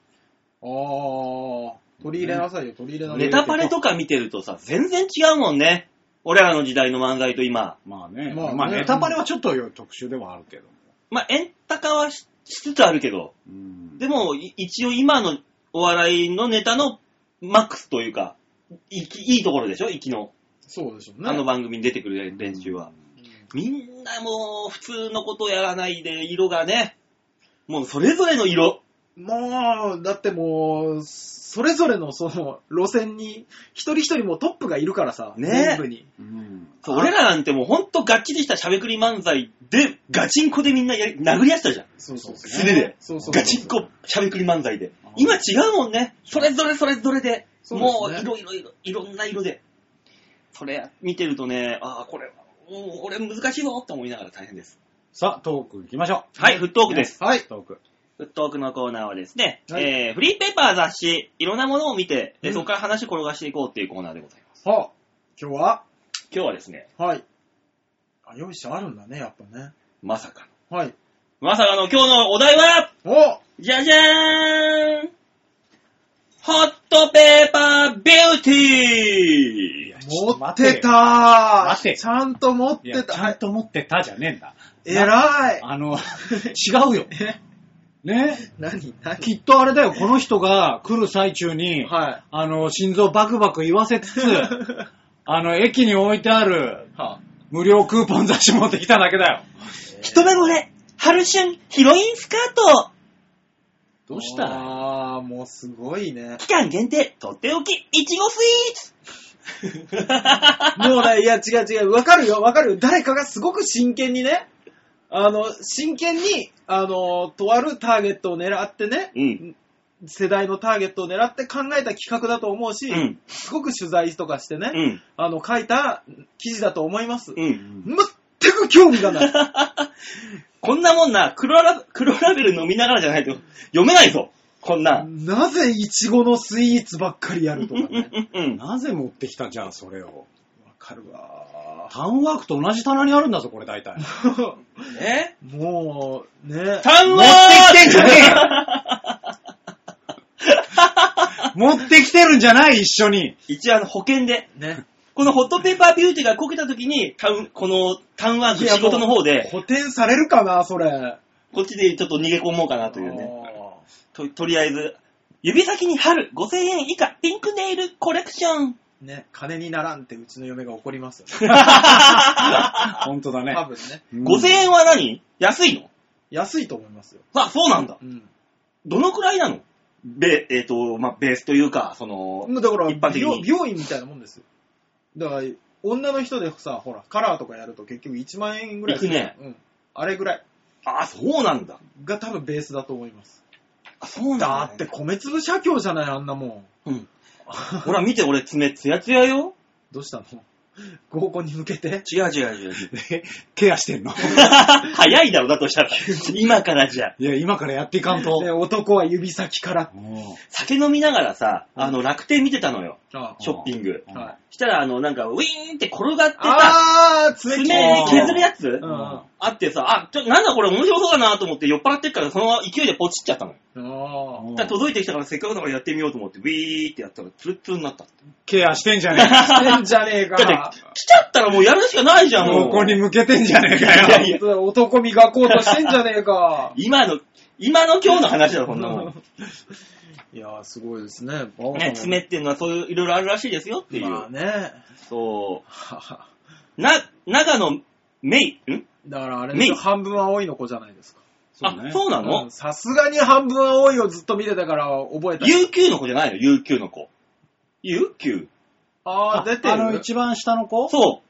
S3: ああ、取り入れなさいよ、取り入れなさいよ。
S2: ネタパレとか見てるとさ、全然違うもんね。俺らの時代の漫才と今。
S1: まあね。
S3: まあね
S1: まあネタバレはちょっと特殊ではあるけど。
S2: まあ、エンタ化はししつつあるけど、
S1: うん
S2: でも、い一応今のお笑いのネタのマックスというか、いきいいところでしょ？息の。
S3: そうでしょうね。
S2: あの番組に出てくる練習は。みんなもう普通のことやらないで、色がね、もうそれぞれの色。
S3: もう、だってもう、それぞれのその路線に、一人一人もうトップがいるからさ、
S2: ね
S3: 全部に。
S1: うん
S2: そう俺らなんてもうほんとガッチリしたしゃべくり漫才で、ガチンコでみんなやり殴り合ってたじゃん。
S3: そうそうそう。
S2: 素手で。
S3: そうそうそう
S2: ガチンコしゃべくり漫才で。今違うもんね。それぞれそれぞれで。
S3: そうですね
S2: もういろいろいろ、いろんな色で。それ見てるとね、ああ、これ、もう俺難しいぞって思いながら大変です。
S1: さあ、トーク行きましょう。
S2: はい、フットークです。
S3: はい。
S1: トーク。
S2: フットークのコーナーはですね、
S3: はい
S2: えー、フリーペーパー雑誌、いろんなものを見て、で
S3: うん
S2: そこから話を転がしていこうっていうコーナーでございます。
S3: はあ、今日は？
S2: 今日はですね、
S3: はい。あ、よいしょ、あるんだね、やっぱね。
S2: まさかの。
S3: はい。
S2: まさかの今日のお題は、
S3: お
S2: じゃじゃーんホットペーパービューティー
S3: 持ってた
S1: 待て
S3: ちゃんと持っ
S1: いや、
S3: てた。はい。
S1: ちゃんと持ってたじゃねえんだ。
S3: えらい。
S1: あの、違うよ。
S3: え
S1: ね。
S3: 何何？
S1: きっとあれだよ、この人が来る最中に、
S3: はい。
S1: あの、心臓バクバク言わせつつ、あの、駅に置いてある
S3: は
S1: 無料クーポン雑誌持ってきただけだよ。
S2: 一目惚れ春春ヒロインスカート
S1: どうした？ら
S3: ああ、もうすごいね。
S2: 期間限定とっておきいちごスイーツ
S3: もうね、いや、違う違う、わかるよ、わかるよ。誰かがすごく真剣にね、あの、真剣に、あの、とあるターゲットを狙ってね、
S2: うん。
S3: 世代のターゲットを狙って考えた企画だと思うし、
S2: うん。
S3: すごく取材とかしてね、
S2: うん。
S3: あの、書いた記事だと思います。
S2: うん。
S3: 全く興味がない。
S2: こんなもんな、黒ラ黒ラベル飲みながらじゃないと読めないぞ。こんなん。
S3: なぜイチゴのスイーツばっかりやるとかね。
S2: うん。
S1: なぜ持ってきたじゃあ、それを。
S3: わかるわ
S1: タウンワークと同じ棚にあるんだぞ、これ大体。
S2: え
S3: もう、ね。
S2: タンワ
S1: 持ってきてんじゃねえよ 持ってきてるんじゃない一緒に。
S2: 一応あの保険で、
S3: ね。
S2: このホットペーパービューティーがこけた時に、タウン、このタウンワーク仕事の方で、
S3: 補填されるかな、それ。
S2: こっちでちょっと逃げ込もうかなというね。
S3: あ
S2: と、とりあえず、指先に春5000円以下ピンクネイルコレクション。
S3: ーね、金にならんってうちの嫁が怒りますよね。
S1: 本当だね。
S3: 多分ね。
S1: うん
S2: 5000円は何？安いの？
S3: 安いと思いますよ。
S2: あ、そうなんだ。
S3: うん。
S2: どのくらいなの？ベ、えっ、と、まあ、ベースというか、その、
S3: だから
S2: 一般的に
S3: 美容、美容院みたいなもんですよ。だから、女の人でさ、ほら、カラーとかやると結局1万円ぐらいする
S2: いくね
S3: うん。あれぐらい
S2: あ、そうなんだ。
S3: が多分ベースだと思います。
S2: あ、そうなんだ、
S3: だって米粒写経じゃない、あんなもん。
S2: うん。ほら、見て、俺、爪ツヤツヤよ。
S3: どうしたの？合コンに向けて？
S2: 違う違う違う。
S1: でケアしてんの？
S2: 早いだろ、だとしたら。今からじゃ。
S1: いや、今からやっていかんと。
S3: で、男は指先から。
S1: うん
S2: 酒飲みながらさ、あの、楽天見てたのよ。
S3: あ
S2: ショッピング。
S1: うん
S3: はい
S2: したら、あの、なんか、ウィーンって転がってさ、
S3: 爪
S2: 削るやつ？
S3: うん。
S2: あってさ、あ、ちょ、なんだこれ面白そうだなと思って酔っ払ってっから、そのまま勢いでポチっちゃったのよ。
S3: あ
S1: うん
S2: だから届いてきたからせっかくだからやってみようと思って、ウィーってやったらツルッツルになったって。
S1: ケアしてんじゃね
S3: ー。してんじゃねえか。
S2: だって、来ちゃったらもうやるしかないじ
S1: え
S2: ゃん、もう。
S1: ここに向けてんじゃねえか
S2: いやい
S1: よ。
S2: や
S3: 男磨こうとしてんじゃねえか。
S2: 今の、今の今日の話だろ、こんなもん。
S3: いやー、すごいですね。
S2: ね、爪っていうのはそういう、いろいろあるらしいですよっていう。
S3: まあね。
S2: そ
S3: はは
S2: う。な、長野メイ、ん？
S3: だからあれでしょ
S2: メイ？
S3: 半分青いの子じゃないですか。
S2: あ、そうな
S3: う
S2: の？
S3: んさすがに半分青いをずっと見てたから覚えた。
S2: ?UQ の子じゃないの ?UQ の子。UQ?
S3: あー、出て
S1: あの、
S3: る
S1: 一番下の子？
S2: そ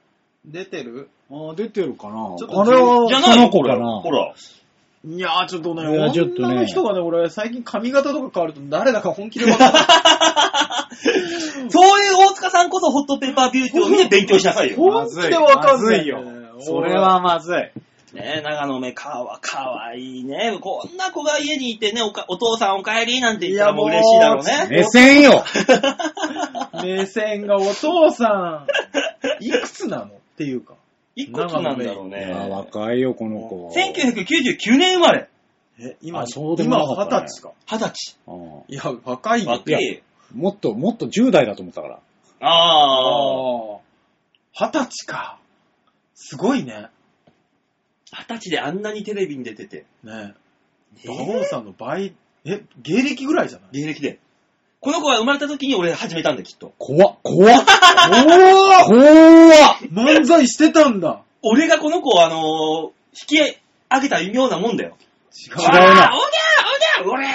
S3: 出てる？
S1: あー出てるかな
S3: ちょっと
S1: あれは、
S2: う。じゃない。の
S1: 子かな
S2: ほら。
S3: いやー、ちょっとね、
S1: いやちょっとね
S3: 女の人がね、俺、最近髪型とか変わると誰だか本気で分かんない。
S2: そういう大塚さんこそホットペッパービューティーを見て勉強しなさいよ。
S3: 本気で分かんない、
S1: まずいよそれはまずい。
S2: ねえ、長野目かわ、かわいいね。こんな子が家にいてね、おかお父さんお帰りなんて言ったらもう嬉しいだろうね。
S1: 目線よ
S3: 目線がお父さん、いくつなの？っていうか。
S2: いくつなんだろう
S1: いや、
S2: ね。
S1: 若いよ、この子。
S2: 1999年生まれ。
S3: え、今、
S1: あそうでも
S3: 今
S1: なかったね
S3: 二十歳か。
S2: 二十歳。
S1: うん
S3: いや、若いよ。
S2: 若いよ。
S1: もっと、もっと10代だと思ったから。
S2: ああ。
S3: ああ。二十歳か。すごいね。
S2: 二十歳であんなにテレビに出てて。
S3: ね馬王さんの倍、え、芸歴ぐらいじゃない？
S2: 芸歴で。この子が生まれた時に俺始めたんだ、きっと。
S1: 怖っ、怖っ、
S3: お
S1: 怖っ
S3: 漫才してたんだ
S2: 俺がこの子をあのー引き上げたようなもんだよ。
S3: 違
S1: 違うな
S2: おぎゃおぎゃおりゃ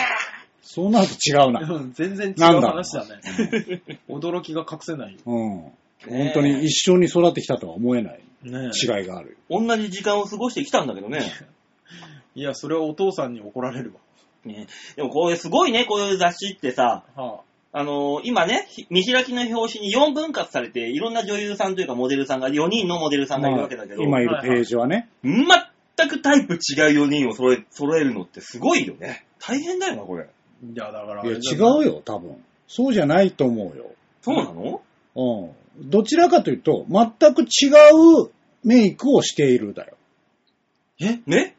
S1: そうなると違うな。
S3: うん全然違う話だね。驚きが隠せないよ。
S1: うん。本当に一緒に育ってきたとは思えない
S3: ね
S1: 違いがある。
S2: 同じ時間を過ごしてきたんだけどね。
S3: いや、それはお父さんに怒られる
S2: ねでもこういうすごいね、こういう雑誌ってさ、
S3: わ。は
S2: あのー今ね、ひ見開きの表紙に4分割されて、いろんな女優さんというかモデルさんが、4人のモデルさんがいるわけだけど、
S1: 今いるページはね。
S2: 全くタイプ違う4人を揃え揃えるのってすごいよね。大変だよな、これ。
S3: いや、だからあ
S1: いや、違うよ、多分。そうじゃないと思うよ。
S2: そうなの？
S1: うん。どちらかというと、全く違うメイクをしているだよ。
S3: え？
S2: ね？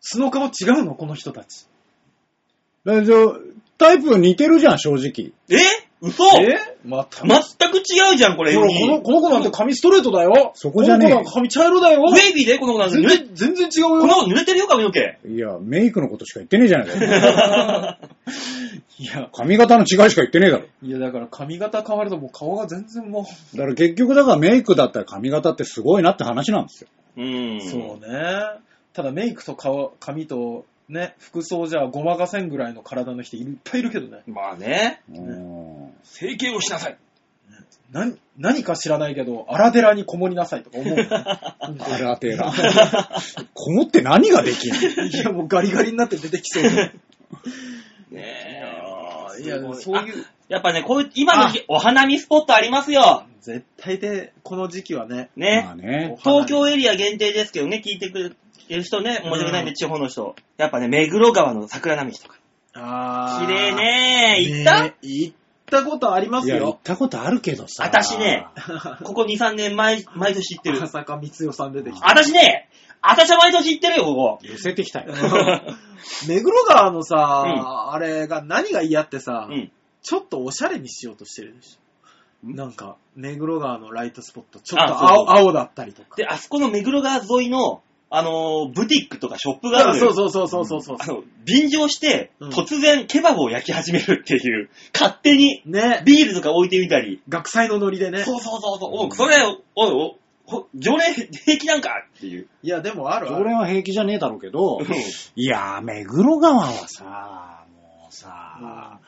S3: 素の顔違うの？この人たち。
S1: だけどタイプ似てるじゃん、正直。
S2: え？嘘
S3: え？また？
S2: 全く違うじゃん、これ、4
S3: ほらこの
S2: 人。
S3: この子なんて髪ストレートだよ。
S1: そこじゃねえ
S3: この子なんか髪茶色だよ。
S2: ウェイビーでこの子なんて
S3: 全然、全然違うよ。
S2: この子濡れてるよ、髪の毛。
S1: いや、メイクのことしか言ってねえじゃないか。
S3: いや、
S1: 髪型の違いしか言ってねえだろ。
S3: いやだから髪型変わるともう顔が全然も
S1: だから結局だからメイクだったら髪型ってすごいなって話なんですよ。
S2: うん。
S3: う。そうね。ただメイクと顔、髪とね、服装じゃごまかせんぐらいの体の人いっぱいいるけどね。
S2: まあね、
S1: うん
S2: 整形をしなさい。
S3: 何、何か知らないけど、荒寺にこもりなさいとか思う、ね。
S1: あらてら。こもって何ができんの？
S3: いや、もうガリガリになって出てきそうで。
S2: ねえ。
S3: いやそういう
S2: あやっぱね、こういう、今の時期お花見スポットありますよ。
S3: 絶対で、この時期はね。
S2: ね。
S1: まあね。
S2: 東京エリア限定ですけどね、聞いてくれてる人ね、申し訳ないんで、地方の人。やっぱね、目黒川の桜並木とか。
S3: あー
S2: 綺麗ね行った、
S3: ね行ったことありま
S1: いや、行っ。たことあるけどさ。
S2: 私ね、ここ2、3年毎、毎年行ってる。
S3: 赤坂光代さん出てきた。
S2: 私ね、私は毎年行ってるよ、ここ。
S1: 寄せてきたよ。
S3: 目黒川のさ、
S2: うん
S3: あれが何が嫌ってさ、
S2: うん。
S3: ちょっとおしゃれにしようとしてるでしょ。なんか、目黒川のライトスポット、ちょっと
S2: あそうそう
S3: 青青だったりとか。
S2: で、あそこの目黒川沿いの、あのーブティックとかショップがあるのよ。
S3: そうそうそうそうそうそう。
S2: あの、便乗して、
S3: うん
S2: 突然ケバブを焼き始めるっていう、勝手に
S3: ね、
S2: ビールとか置いてみたり。
S3: 学祭のノリでね。
S2: そうそうそうそう、おそれ、おいおほ常連平気なんかっていう。
S3: いや、でもあるある。
S1: 常連は平気じゃねえだろうけど
S2: うん、
S1: いやー、目黒川はさ、もうさ、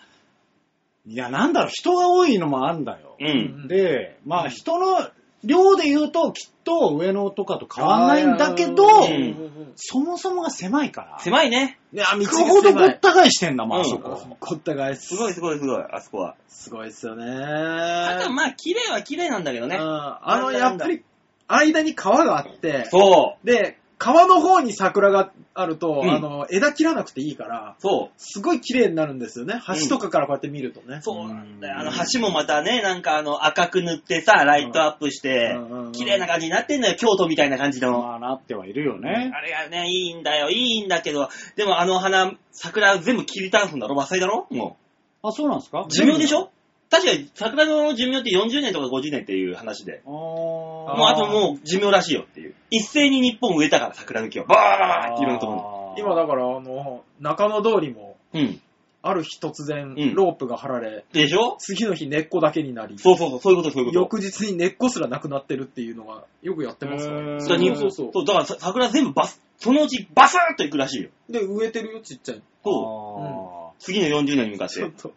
S1: いや、なんだろう、人が多いのもあんだよ。
S2: うん。
S1: で、まあ人の量で言うときっと上野とかと変わんないんだけど、
S3: うん
S2: うん
S1: そもそもが狭いから。
S2: 狭いね。
S3: いや、道
S1: 行
S3: が
S1: くほどご。った返してんだもん、
S2: うん
S1: あそこ。
S3: こったがい
S2: すごいすごいすごい、あそこは。
S3: すごいっすよね。
S2: あとまあ、綺麗は綺麗なんだけどね。
S3: うんあの、やっぱり、間に川があって、
S2: そ
S3: で、川の方に桜があると、
S2: うん
S3: あの、枝切らなくていいから
S2: う、、そう。
S3: すごい綺麗になるんですよね。橋とかからこうやって見るとね。
S2: そうなんだよ。あの橋もまたね、なんかあの赤く塗ってさ、ライトアップして
S3: うんうんうん、
S2: 綺麗な感じになってんのよ、京都みたいな感じの。
S1: まあなってはいるよね。
S2: あれがね、いいんだよ、いいんだけど、でもあの花、桜全部切り倒すんだろ？伐採だろ？も
S1: あ、そうなんですか？
S2: う。寿命でしょ？確かに桜の寿命って40年とか50年っていう話で。もうあともう寿命らしいよっていう。一斉に日本植えたから桜の木を。バーっていろんなところ
S3: 今だから、あの、中野通りも、
S2: に。うん。
S3: ある日突然
S2: うん、
S3: ロープが張られ、
S2: でしょ？
S3: 次の日根っこだけになり、
S2: そうそうそう、そういうことそういうこと。
S3: 翌日に根っこすらなくなってるっていうのが、よくやってますよね。
S1: へー
S2: そうそうそうそう。だからさ桜全部バス、そのうちバスーッといくらしいよ。
S3: で、植えてるよ、ちっちゃい。
S2: そ
S1: あ
S2: 次の40年に向かって。
S3: ちょっと、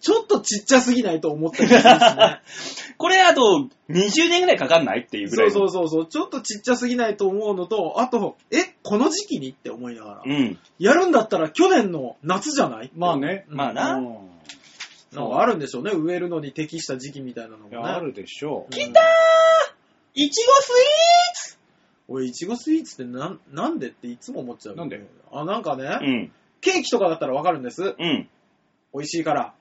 S3: ちょっとちっちゃすぎないと思ったりするしね。
S2: これあと20年ぐらいかかんないっていうぐら
S3: そ
S2: いうの。
S3: そうそうそう。ちょっとちっちゃすぎないと思うのと、あと、え、この時期にって思いながら。
S2: うん。
S3: やるんだったら去年の夏じゃない？
S1: まあ。ね。
S2: まあな。
S1: うん
S3: なんかあるんでしょうね。植えるのに適した時期みたいなのもね。
S1: いやあるでしょう。
S3: 来
S2: いちごスイ
S3: 俺、いちごスイーツってなん、なんでっていつも思っちゃう。
S1: なんで？
S3: あ、なんかね、
S2: ーツうん。
S3: ケーキとかだったらわかるんです。
S2: うん。
S3: 美味しいから。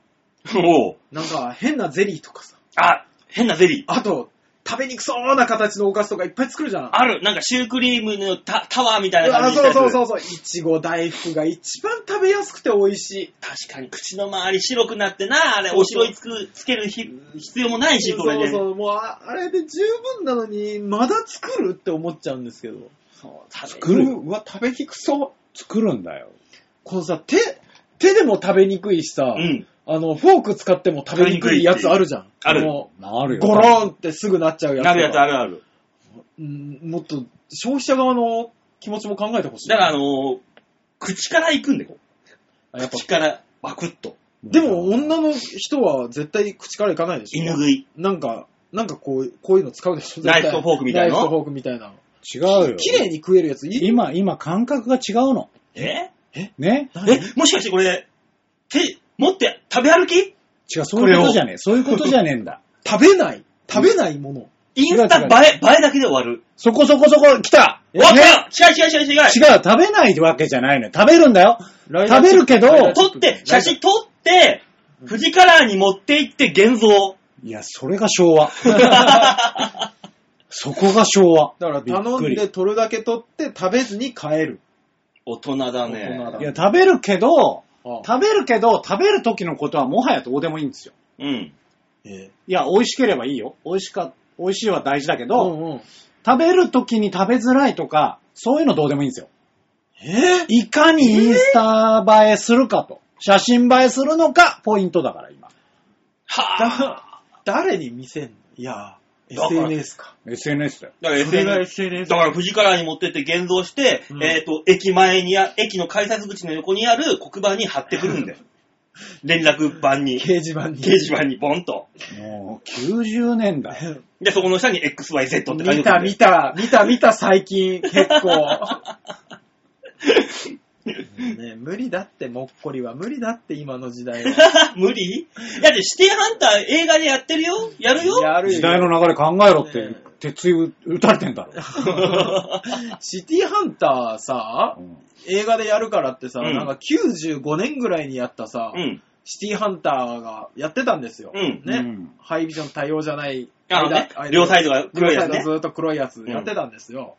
S2: おう
S3: なんか変なゼリーとかさ。
S2: あ、変なゼリー。
S3: あと、食べにくそうな形のおかずとかいっぱい作るじゃん。
S2: ある。なんかシュークリームのタタワーみたいな感
S3: あ
S2: じにしたやつ
S3: そうそうそうそう。いちご大福が一番食べやすくて美味しい。
S2: 確かに口の周り白くなってな、あれ、お白いつくつけるひ必要もないし、これで。
S3: そうそう、もうああれで十分なのに、まだ作るって思っちゃうんですけど。
S2: そう
S1: 作る？
S3: うわ、食べにくそう。
S1: 作るんだよ。
S3: このさ、手、手でも食べにくいしさ、
S2: うん。
S3: あの、フォーク使っても食べにくいやつあるじゃん。
S2: ある
S3: も
S1: あるよ。
S3: うゴロンってすぐなっちゃうやつ。
S2: なるやつあるある。
S3: うんもっと、消費者側の気持ちも考えてほしい。
S2: だからあのー口から行くんで、こう。
S3: やっぱ
S2: 口からバクッと。
S3: でも女の人は絶対口からいかないでしょ。
S2: 犬食い。
S3: なんか、なんかこう、こういうの使うでしょ。
S2: ナイフとフォークみたいな
S3: ナイフとフォークみたいな。
S1: 違うよ。
S3: 綺麗に食えるやついい
S1: 今、今感覚が違うの。
S2: え？
S1: ね？
S3: 何？
S2: え、もしかしてこれ、手、持って食べ歩き？
S1: 違う、そういうことじゃねえ。そういうことじゃねえんだ。
S3: 食べない。食べないもの。
S2: インスタ映え、映えだけで終わる。
S1: そこそこそこ、来た
S3: え
S2: わった違う違う違う違う。
S1: 違う、食べないわけじゃないのよ。食べるんだよ。食べるけど
S2: 撮って、写真撮って、富士カラーに持って行って現像。
S1: いや、それが昭和。そこが昭和。
S3: だから頼んで取るだけ取って食べずに帰る。
S2: 大人だ
S3: 大人
S2: ね
S3: だ。
S1: りいや、食べるけど、
S3: あ
S1: 食べるけど、食べる時のことはもはやどうでもいいんですよ。
S2: うん。
S3: え
S1: いや、美味しければいいよ。美味しか、美味しいは大事だけ
S3: え
S1: ど、
S3: うんうん。
S1: 食べる時に食べづらいとか、そういうのどうでもいいんですよ。
S3: え
S1: いかにインスタ映えするかと。写真映えするのか、ポイントだから、今。
S2: はぁ。
S3: だ、誰に見せんの？いや、
S2: だから
S3: SNS か。
S1: SNS だよ。
S2: だから
S3: それが
S2: SNS。
S3: SNS
S2: だから富士カラーに持ってって現像して、
S3: うん
S2: えっ、と、駅前にあ、駅の改札口の横にある黒板に貼ってくるんだよ。連絡板に、掲
S3: 掲示板に。
S2: 示板にボンと。
S1: もう、90年代。
S2: で、そこの下に XYZ って書いて
S3: 見た見た、見た見た最近、結構。ね、無理だって、もっこりは無理だって、今の時代は。
S2: 無理？だってシティハンター映画でやってるよ？やるよ？
S3: やるよ
S1: 時代の流れ考えろって
S3: ね、
S1: 鉄打打たれてんだろ。
S3: シティハンターさ、
S1: うん
S3: 映画でやるからってさ、
S2: うん
S3: なんか95年ぐらいにやったさ、
S2: うん。
S3: シティハンターがやってたんですよ。
S2: うん
S3: ね、
S1: うん
S3: ハイビジョン多様じゃない。
S2: あのね両サイドが黒いやつね
S3: 両サイド。ずっと黒いやつやってたんですよ。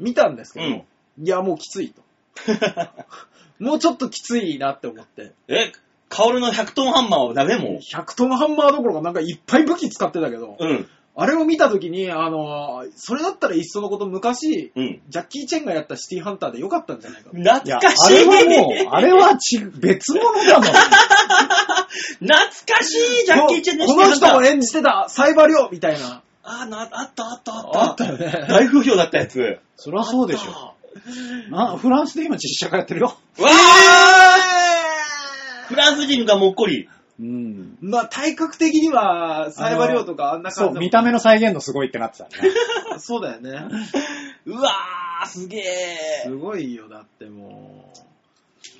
S3: 見たんですけど、
S2: うん
S3: いや、もうきついと。もうちょっときついなって思って。
S2: え、カオルの100トンハンマーをダメも
S3: 100トンハンマーどころかなんかいっぱい武器使ってたけど、
S2: う。うん。
S3: あれを見たときに、あのーそれだったらいっそのこと昔、
S2: うん。
S3: ジャッキー・チェンがやったシティハンターでよかったんじゃないかな。
S1: いや、
S2: 懐かしい
S1: あれはもう、あれはち別物だもん。
S2: 懐かしいジャッキー・チェンの
S3: この人も
S2: ね。
S3: 演じてた、サイバリョみたいな。
S2: あ、な、あったあったあった。
S3: あったよね。
S2: 大風評だったやつ。
S1: そりゃそうでしょ。なフランスで今実写化やってるよ。
S2: わーフランス人がもっこり。
S1: うん。
S3: まあ、体格的には、サイバリョとかあんな
S1: そう、
S3: 感じ
S1: 見た目の再現度すごいってなってたね。
S3: そうだよね。
S2: うわー、すげ
S3: す
S2: ー。
S3: ごいよ、だっても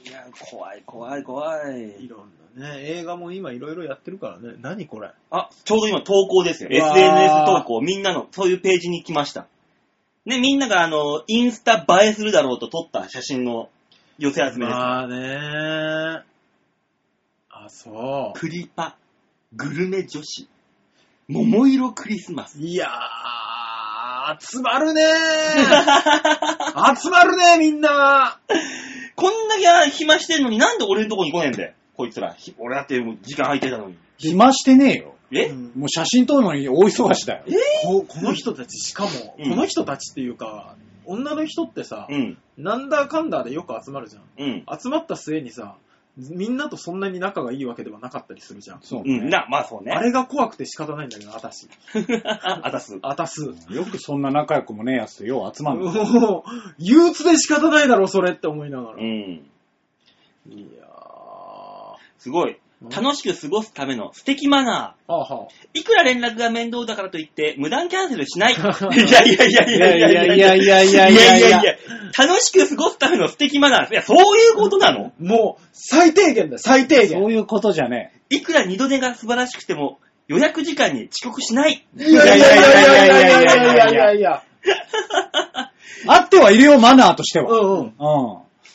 S2: いや、怖い怖い怖
S3: う、
S2: い
S3: い。ろんなね、映画も今いろいろやってるからね。何これ？
S2: あ、ちょうど今投稿ですよ。
S3: うわー
S2: SNS 投稿。みんなの、そういうページに来ました。ね、みんながあの、インスタ映えするだろうと撮った写真の寄せ集めです。
S3: まあねあ、そ
S2: クリパ、グルメ女子、桃色クリスマス。
S3: う。いやー、集まるねー 集まるねみんな
S2: こんだけ暇してんのになんで俺のとこに来ねえんだよ。こいつら。ひ俺だってもう時間空いてたのに。
S1: 暇してねえよ。
S2: え、
S3: うん
S1: もう写真撮るのに大忙しだよ。
S3: ここの人たち、しかも、
S2: うん
S3: この人たちっていうか、女の人ってさ、
S2: うん。
S3: なんだかんだでよく集まるじゃん。
S2: うん。
S3: 集まった末にさ、みんなとそんなに仲がいいわけではなかったりするじゃん。
S1: そう
S2: うん。
S1: ね。
S2: な、まあそうね。
S3: あれが怖くて仕方ないんだけど、あたし。
S2: あたす。
S3: あたす。
S1: よくそんな仲良くもねえやつとよう集まんの。
S3: もう、憂鬱で仕方ないだろ、それって思いながら。
S2: うん。
S3: いや
S2: すごい。楽しく過ごすための素敵マナ
S3: はあは
S2: ー。いくら連絡が面倒だからといって、無断キャンセルしない。いやいやいやい
S1: いや
S2: やい
S1: いや
S2: やいやいや
S1: いやいやいやいや。
S2: 楽しく過ごすための素敵マナー。いや、そういうことなの？
S3: あもう、最低限だよ、最低限。
S1: そういうことじゃね
S2: いくら二度寝が素晴らしくても、予約時間に遅刻しない。
S3: いやいやいやいやいやいやいやいやいやいや。
S1: あってはいるよ、マナーとしては。
S3: うんうん。
S1: うん。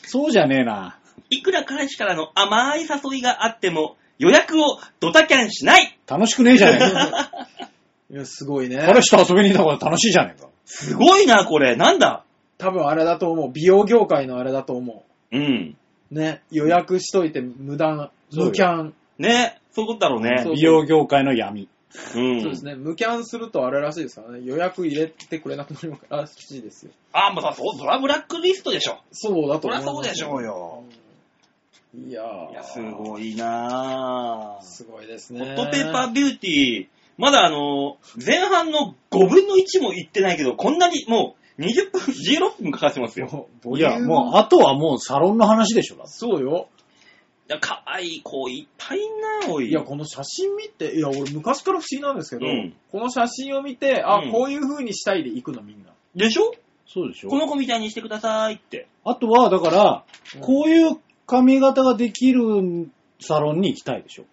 S1: そうじゃねえな。
S2: いくら彼氏からの甘い誘いがあっても、予約をドタキャンしない。
S1: 楽しくねえじゃねえか。
S3: いや、すごいね。
S1: 彼氏と遊びに行った方が楽しいじゃねえか。
S2: すごいな、これ。なんだ？
S3: 多分あれだと思う。美容業界のあれだと思
S2: うん。
S3: う。ね。予約しといて無断、
S1: そうよ
S3: 無キャン。
S2: ね。そういうことだろうね
S3: そ。う
S1: 美容業界の闇。
S2: うん。
S3: そうですね。無キャンするとあれらしいですからね。予約入れてくれなくなるらしいですよ。
S2: あ、まあ、そう、それはブラックリストでしょ。
S3: そうだと思う。
S2: そりゃそうでしょうよ。
S3: いやー
S2: いや、すごいなぁ。
S3: すごいです
S2: ホ
S3: ね。
S2: ットペーパービューティー、まだあの、前半の5分の1もいってないけど、こんなにもう20分、16分かかってますよ。
S1: いや、もう、あとはもうサロンの話でしょ、だって
S3: そうよ。
S2: いや、可愛い子いっぱいいんな、おい。
S3: いや、この写真見て、いや、俺昔から不思議なんですけど、
S2: うん
S3: この写真を見て、あ、
S2: うん
S3: こういう風にしたいで行くのみんな。
S2: でしょ？
S1: そうでしょ
S2: この子みたいにしてくださいって。
S1: あとは、だから
S3: うん、
S1: こういう髪型ができるサロンに行きたいでしょ。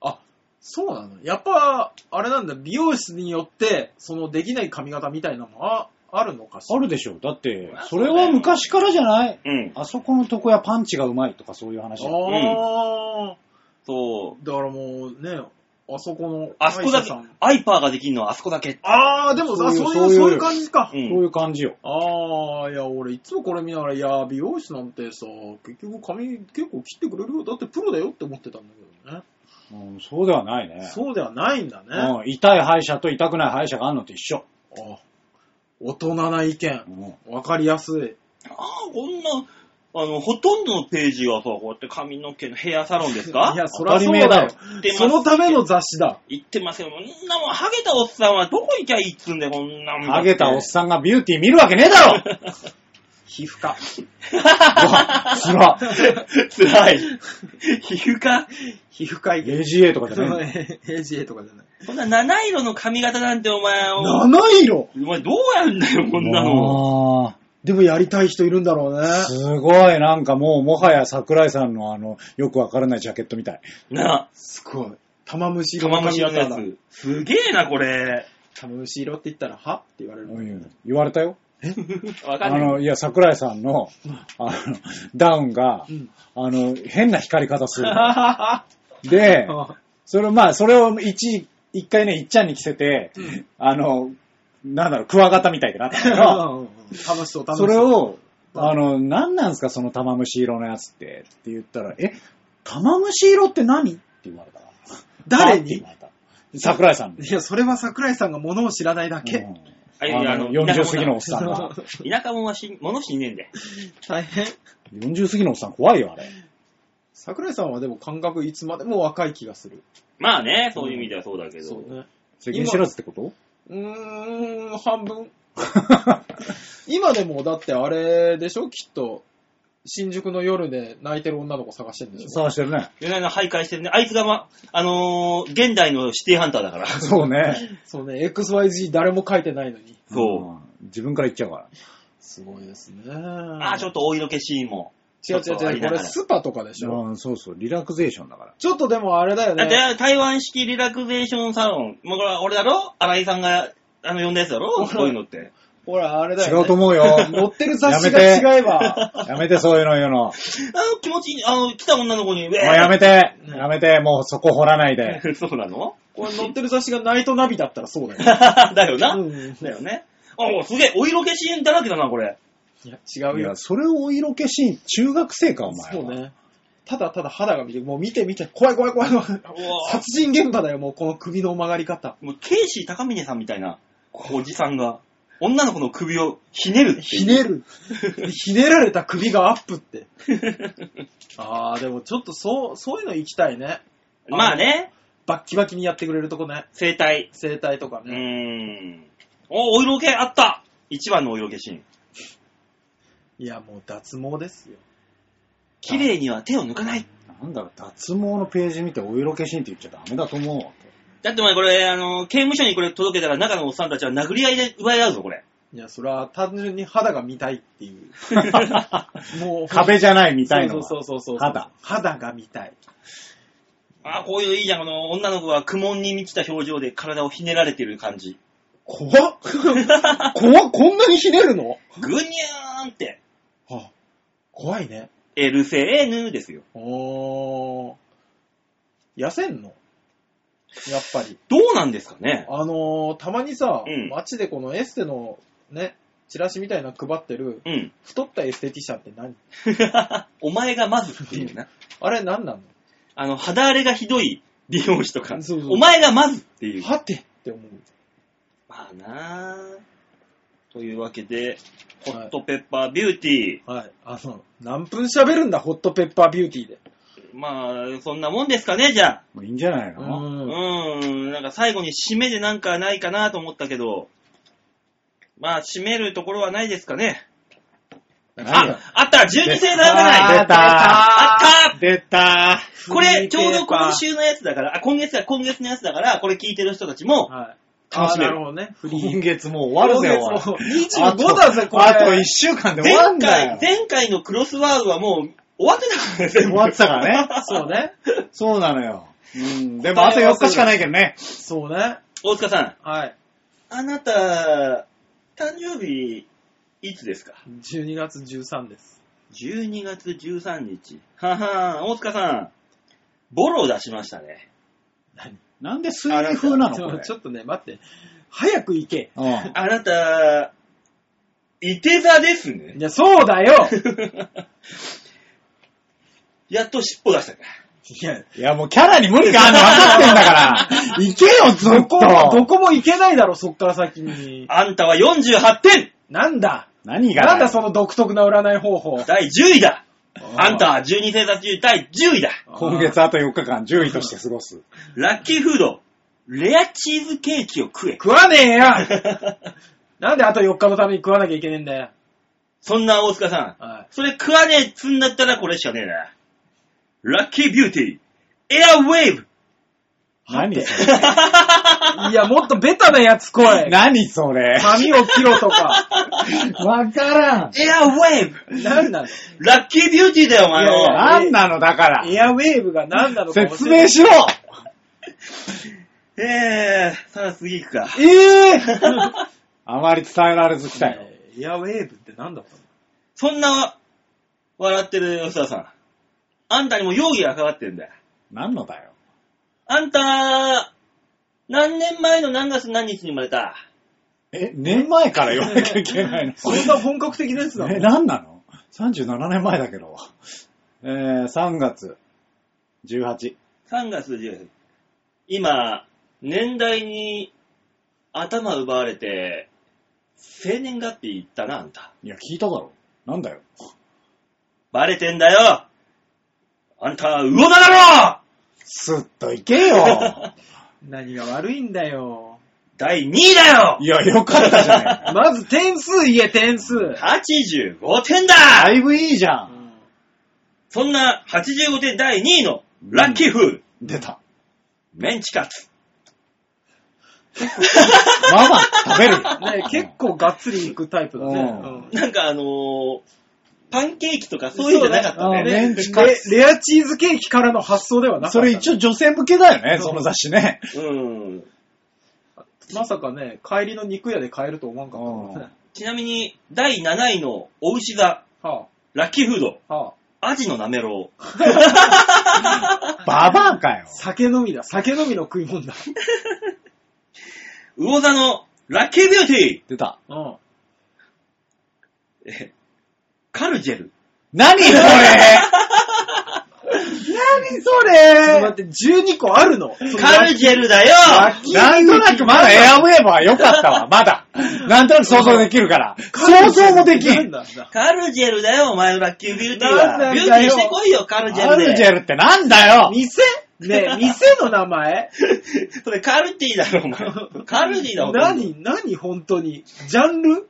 S3: あ、そうなの？やっぱ、あれなんだ、美容室によって、そのできない髪型みたいなのああるのかしら？
S1: あるでしょ。だって
S2: まあ、
S1: それは昔からじゃない？
S2: うん。
S1: あそこのとこやパンチがうまいとかそういう話。
S3: あ
S2: そ
S3: ー、だからもうね、あそこの
S2: あそこだけアイパーができるのはあそこだけ。
S3: あー、でもさ、
S1: そ
S3: そうういう
S1: そういう
S3: 感じか。
S2: う。
S1: そうんいう感じよ。
S3: あー、いや、俺いつもこれ見ながら、いや、美容師なんてさ、結局髪結構切ってくれるよ。だってプロだよって思ってたんだけどね。
S1: うん、そうではないね。
S3: そうではないんだね。
S1: うん、痛い歯医者と痛くない歯医者があるのと一緒。
S3: あ大人な意見。
S1: うん
S3: わかりやすい。
S2: ああ、こんな、あの、ほとんどのページがさ、こうやって髪の毛のヘアサロンですか？
S3: いや、そ
S1: 当た
S3: りゃそうだよそのための雑誌だ。
S2: 言ってますよ。こんなもん、ハゲたおっさんはどこ行きゃいいっつうんだよ、こんなもん。
S1: ハゲたおっさんがビューティー見るわけねえだろ
S3: 皮膚科。
S1: うわつら。
S2: 辛い。皮膚科
S3: 皮膚科医
S1: AGA とかじゃない
S3: AGA とかじゃない。
S2: そんな七色の髪型なんてお前、お
S3: 七色？
S2: お前どうやるんだよ、こんなの。
S1: あ
S3: でもやりたい人いるんだろうね。
S1: ーすごい、なんかもう、もはや桜井さんのあの、よくわからないジャケットみたい。
S2: な
S3: すごい。玉虫
S2: あ、
S3: 色の
S2: 玉虫のやつ。すげえな、これ。
S3: 玉虫色って言ったら、は？って言われる。
S1: うん言われたよ。
S2: わかんない。
S1: あの、いや、桜井さんの、あの、ダウンが
S3: う、ん。
S1: あの、変な光り方する。で、それ、まあ、それを一、一回ね、いっちゃんに着せて、
S3: うん
S1: あの、なんだろう、クワガタみたいになった
S3: 楽しそう、楽しそう。
S1: それを、あの、何なんすか、その玉虫色のやつって、って言ったら、え、玉虫色って何？って言われた。
S3: 誰に？
S1: って言われた桜井さんに。
S3: いや、それは桜井さんがものを知らないだけ。
S1: うん
S2: あいや
S1: あの40過ぎのおっさんが。
S2: 田舎者はし物知んねえんで。
S3: 大変。
S1: 40過ぎのおっさん怖いよ、あれ。
S3: 桜井さんはでも感覚いつまでも若い気がする。
S2: まあね、そういう意味ではそうだけど。
S3: そうね。
S1: 世間知らずってこと？
S3: うーん、半分。今でもだってあれでしょ？きっと。新宿の夜で泣いてる女の子探してるんでしょ？
S1: 探してるね。
S2: 夜な夜な徘徊してるね。あいつがま、あのー現代のシティハンターだから。
S1: そうね。
S3: そうね、XYZ 誰も書いてないのに。
S2: そう。
S1: うん自分から言っちゃうから。
S3: すごいですね。
S2: あー、ちょっとお色気シーンも。
S3: 違う違う違う、これスパとかでしょ、
S1: うん、そうそう、リラクゼーションだから。
S3: ちょっとでもあれだよ
S2: だっ
S3: ね。
S2: て、台湾式リラクゼーションサロン。もうこれ俺だろ？新井さんが、あの、呼んだやつだろ？こういうのって。
S3: ほら、あれだよ、ね。
S1: 違うと思うよ。
S3: 載ってる雑誌が違えば。
S1: やめて、そういうの言うの。
S2: あの、気持ちいい、あの、来た女の子に、
S1: もうやめて
S3: ね
S1: やめて、もうそこ掘らないで。
S2: て。そうなの？
S3: これ載ってる雑誌がナイトナビだったらそうだよ。
S2: だよな。
S3: うん
S2: だよね。あ、もうすげえ、お色気シーンだらけだな、これ。
S3: いや、違うよ
S1: いや、。それをお色気シーン、中学生か、お前は。
S3: そうね。ただただ肌が見て、もう見て見て、怖い怖い怖い怖い。殺人現場だよ、もうこの首の曲がり方。
S2: もう、ケイシー高峰さんみたいな、おじさんが、女の子の首をひねる
S3: ひねる。ひねられた首がアップって。あー、でもちょっとそう、そういうの行きたいね。
S2: まあね、
S3: バッキバキにやってくれるとこね。
S2: 生態。
S3: 整体とか
S2: うー
S3: ね。
S2: ん。お、お色気あった一番のお色気シーン。
S3: いや、もう脱毛ですよ。
S2: 綺麗には手を抜かない。
S1: なんだろう、脱毛のページ見てお色気シーンって言っちゃダメだと思うわ。
S2: だってお前これ、あの、刑務所にこれ届けたら中のおっさんたちは殴り合いで奪い合うぞ、これ。
S3: いや、それは単純に肌が見たいっていう。もう、
S1: 壁じゃないみたいのは。
S3: そうそうそうそう。
S1: 肌。
S3: 肌が見たい。
S2: ああ、こういうのいいじゃん。この女の子が苦悶に満ちた表情で体をひねられてる感じ。
S3: 怖っ 怖っこんなにひねるの？
S2: ぐにゅーんって。
S3: はあ怖いね。
S2: エルセーヌですよ。
S3: おー。痩せんの？やっぱり。
S2: どうなんですかね？
S3: あのー、たまにさ、
S2: うん
S3: 街でこのエステのね、チラシみたいなの配ってる、
S2: うん。
S3: 太ったエステティシャンって何？
S2: お前がまずっていうな。
S3: あれ何なの？
S2: あの、肌荒れがひどい美容師とか、
S3: そうそう
S2: お前がまずっていう。
S3: はてって思う。
S2: まあなあというわけで、ホ
S3: はい
S2: ットペッパービューティー。
S3: はい。あの、何分喋るんだ、ホットペッパービューティーで。
S2: まあ、そんなもんですかね、じゃあ。
S1: もういいんじゃないの、
S2: うーん、なんか最後に締めでなんかないかなと思ったけど、まあ、締めるところはないですかね。
S1: 何
S2: あ、あった !12 星座占い
S1: 出た
S2: あった
S1: 出た
S2: これ、ちょうど今週のやつだから、あ、今月だ、今月のやつだから、これ聞いてる人たちも、
S3: はい。
S2: 楽しめる
S3: あーなるほどね。フリー。
S1: 今月もう終わるぜ、
S3: 今月も
S1: おい
S3: う25だぜ、これ。
S1: あと1週間で終わ
S2: 前
S1: んだ
S2: 回
S1: よ、。
S2: 前回のクロスワードはもう終わってたからね、全部
S1: 終わってたからね。
S3: そうね。
S1: そうなのよ。うん。でもあと4日しかないけどね。
S3: そうね。
S2: 大塚さん、
S3: はい。
S2: あなた、誕生日、いつですか
S3: ？12月13です。
S2: 12月13日。はは大塚さん、ボロを出しましたね。
S3: 何？
S1: なんで推理風なのこれ？
S3: ちょちょっとね、待って。早く行け。
S1: うん。
S2: あなた、いて座ですね
S3: い。や、そうだよ
S2: やっと尻尾出したか。
S3: いや、
S1: いや、もうキャラに無理があるの分かってんだから。行けよ、ずっ
S3: どこも、ど
S1: と。
S3: こも行けないだろ、そっから先に。
S2: あんたは48点
S3: なんだ？
S1: 何が
S3: なんだその独特な占い方法？
S2: 第10位だ
S3: あ
S2: あんたは12星座中第10位だ
S1: 今月あと4日間10位として過ごす。
S2: ラッキーフード、レアチーズケーキを食え。
S3: 食わねえよ なんであと4日のために食わなきゃいけねえんだよ。
S2: そんな大塚さん、
S3: は
S2: それ食わねえっつんだったらこれしかねえな。ラッキービューティー、エアウェーブ
S1: 何それ
S3: い。いや、もっとベタなやつ来い。
S1: 何それ
S3: 髪を切ろとか。
S1: わからん。
S2: エアウェーブ
S3: なんなの？
S2: ラッキービューティーだよ、お前
S3: いやいや
S2: の。
S1: 何なのだから。
S3: エアウェーブが何なのか教えて
S1: 説明しろ
S2: えー、さあ次行くか。
S3: ええ
S1: あまり伝えられず来たよ。
S3: エアウェーブって何だったの？
S2: そんな、笑ってる吉田さん。あんたにも容疑がかかってるんだよ。
S1: 何のだよ。
S2: あんた、何年前の何月何日に生まれた？
S1: え、年前から言わなきゃいけないの？
S3: そんな本格的なやつなの
S1: え、何なの ?37 年前だけど。えー、3月18。
S2: ?3 月10今、年代に頭奪われて、生年月日言ったな、あんた。
S1: いや、聞いただろ。なんだよ。
S2: バレてんだよあんた、魚座だろ
S1: すっといけよ。
S3: 何が悪いんだよ。
S2: 第2位だよ
S1: いや、よかったじゃねえか。
S3: まず点数言え、点数。
S2: !85 点だ
S1: だいぶいいじゃ。
S3: うんん
S2: そんな85点第2位のラッキーフード、
S1: 出た。
S2: メンチカツ。
S1: ママ、食べる。
S3: ね、結構がっつりいくタイプだね。
S1: うん
S3: うん
S2: なんかあのー、パンケーキとかそういうんじゃなかったね。
S1: そうね
S3: ね
S1: メンチカツ
S3: レレアチーズケーキからの発想ではなかった。
S1: それ一応女性向けだよね、その雑誌ね。
S2: うん。
S3: まさかね、帰りの肉屋で買えると思わんかったもんね。
S2: ちなみに、第7位のお牛座、
S3: は
S2: ラッキーフード、
S3: あ、は
S2: アジのなめろう。
S1: ババアかよ
S3: あ、。酒飲みだ。酒飲みの食い物だ。
S2: 魚座のラッキービューテ
S1: 出た。
S3: うん。
S2: ィー。えカルジェル。
S1: 何それ。何それ。
S3: 待って、12個あるの。
S2: カルジェルだよ。
S1: なんとなくまだ。エアウェーブは良かったわ、まだ。なんとなく想像できるから。想像もできん。
S2: カルジェルだよ、お前のラッキービューティー
S3: だよ
S2: ビューティーしてこいよ、カルジェ
S1: ア
S2: ル
S1: ジェルってなんだよ。
S3: 店？ね 店の名前？
S2: それカルティだろ、お前。カルディだ、ほとんど
S3: 何何本当に。ジャンル？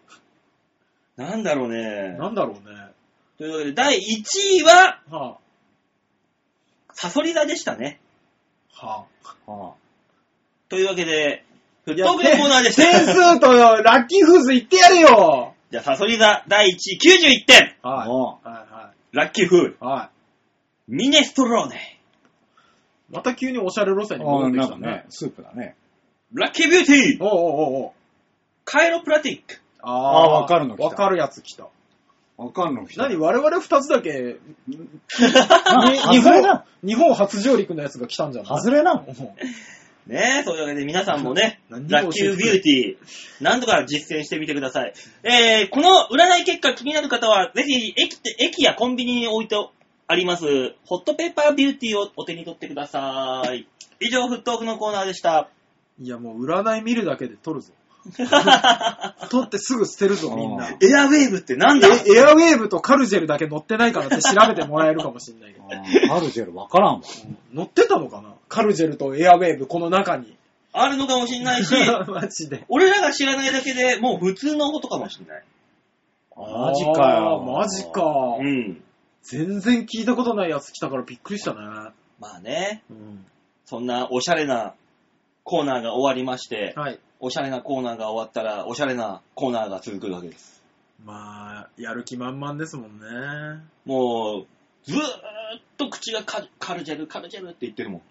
S2: なんだろうね。
S3: なんだろうね。
S2: というわけで、第1位は、
S3: は
S2: サソリ座でしたね。
S3: あ、は
S1: は
S2: というわけで、フットークのコーナーでし
S3: 点
S2: た。
S3: 数とラッキーフーズ言ってやれよ
S2: じゃあ、サソリ座第1位91点。
S1: あ
S3: はい。
S1: も
S3: は
S2: ラッキーフール。
S3: い。は
S2: ミネストローネ。
S3: い。また急におしゃれ路線に戻ってきたね
S1: スープだね。
S2: ラッキービューティー。
S3: おうおうおうおう
S2: カイロプラティック。
S3: あ
S1: あーわかるの来た
S3: わかるやつ来た。
S1: わかんの人。
S3: 何我々二つだけ、日
S1: 外れな
S3: 本、日本初上陸のやつが来たんじゃない？
S1: 外れなの
S2: ねえ、そういうわけで皆さんもね、
S3: 何
S2: ラッキービューティー、なんとか実践してみてください。えー、この占い結果気になる方は、ぜひ駅って駅やコンビニに置いてあります、ホットペーパービューティーをお手に取ってください。以上、フットオフのコーナーでした。
S3: いやもう占い見るだけで撮るぞ。撮ってすぐ捨てるぞみんな。
S1: あ
S2: エアウェーブってなんだ？
S3: えエアウェーブとカルジェルだけ乗ってないからって調べてもらえるかもしれないけど。
S1: カルジェルわからんわ。
S3: 乗ってたのかな？カルジェルとエアウェーブこの中に。
S2: あるのかもしんないし、
S3: マジで。
S2: 俺らが知らないだけでもう普通のことかもしんない。
S1: マジかよ。
S3: あーマジか。
S2: うん。
S3: 全然聞いたことないやつ来たからびっくりしたね。
S2: まあね、
S3: うん、
S2: そんなおしゃれなコーナーが終わりまして、
S3: はい。
S2: おしゃれなコーナーが終わったら、おしゃれなコーナーが続くわけです。
S3: まあ、やる気満々ですもんね。
S2: もう、ずーっと口がカカルジェル、カルジェルって言ってるもん。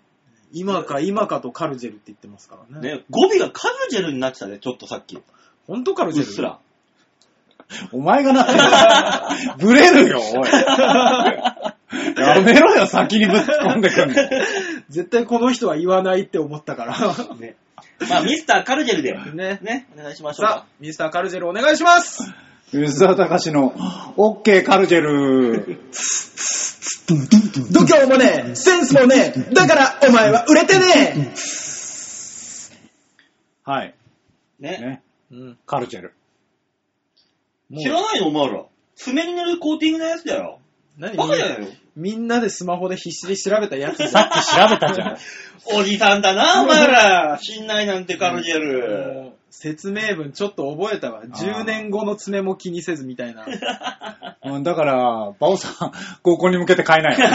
S3: 今か今かとカルジェルって言ってますからね。
S2: ね、語尾がカルジェルになってたね、ちょっとさっき。う
S3: ほんとカルジェル？
S2: っすら。
S1: お前がなってる。ブレるよ、おい。やめろよ、先にぶっ込んでくんの。
S3: 絶対この人は言わないって思ったから。
S2: ね。まあ、ミスターカルジェルで、
S3: ね。
S2: ね、お願いしましょう
S3: さあ
S2: か。、
S3: ミスターカルジェルお願いします
S1: 吉沢隆の、オッケーカルジェル。
S3: 度胸もねえ、センスもねえ、だからお前は売れてね
S1: はい。
S2: ね。
S1: ね。
S3: え、うん、
S1: カルジェル。
S2: 知らないのお前ら。爪に塗るコーティングのやつだよ。
S3: 何
S2: バカじゃないよ。
S3: みんなでスマホで必死で調べたやつ
S1: さっき調べたじゃん。
S2: おじさんだな、お前ら。知んないなんてカルジェル。
S3: もう説明文ちょっっと覚えたわ。10年後の爪も気にせずみたいな。
S1: うんだから、バオさん、合コンに向けて買えないよ。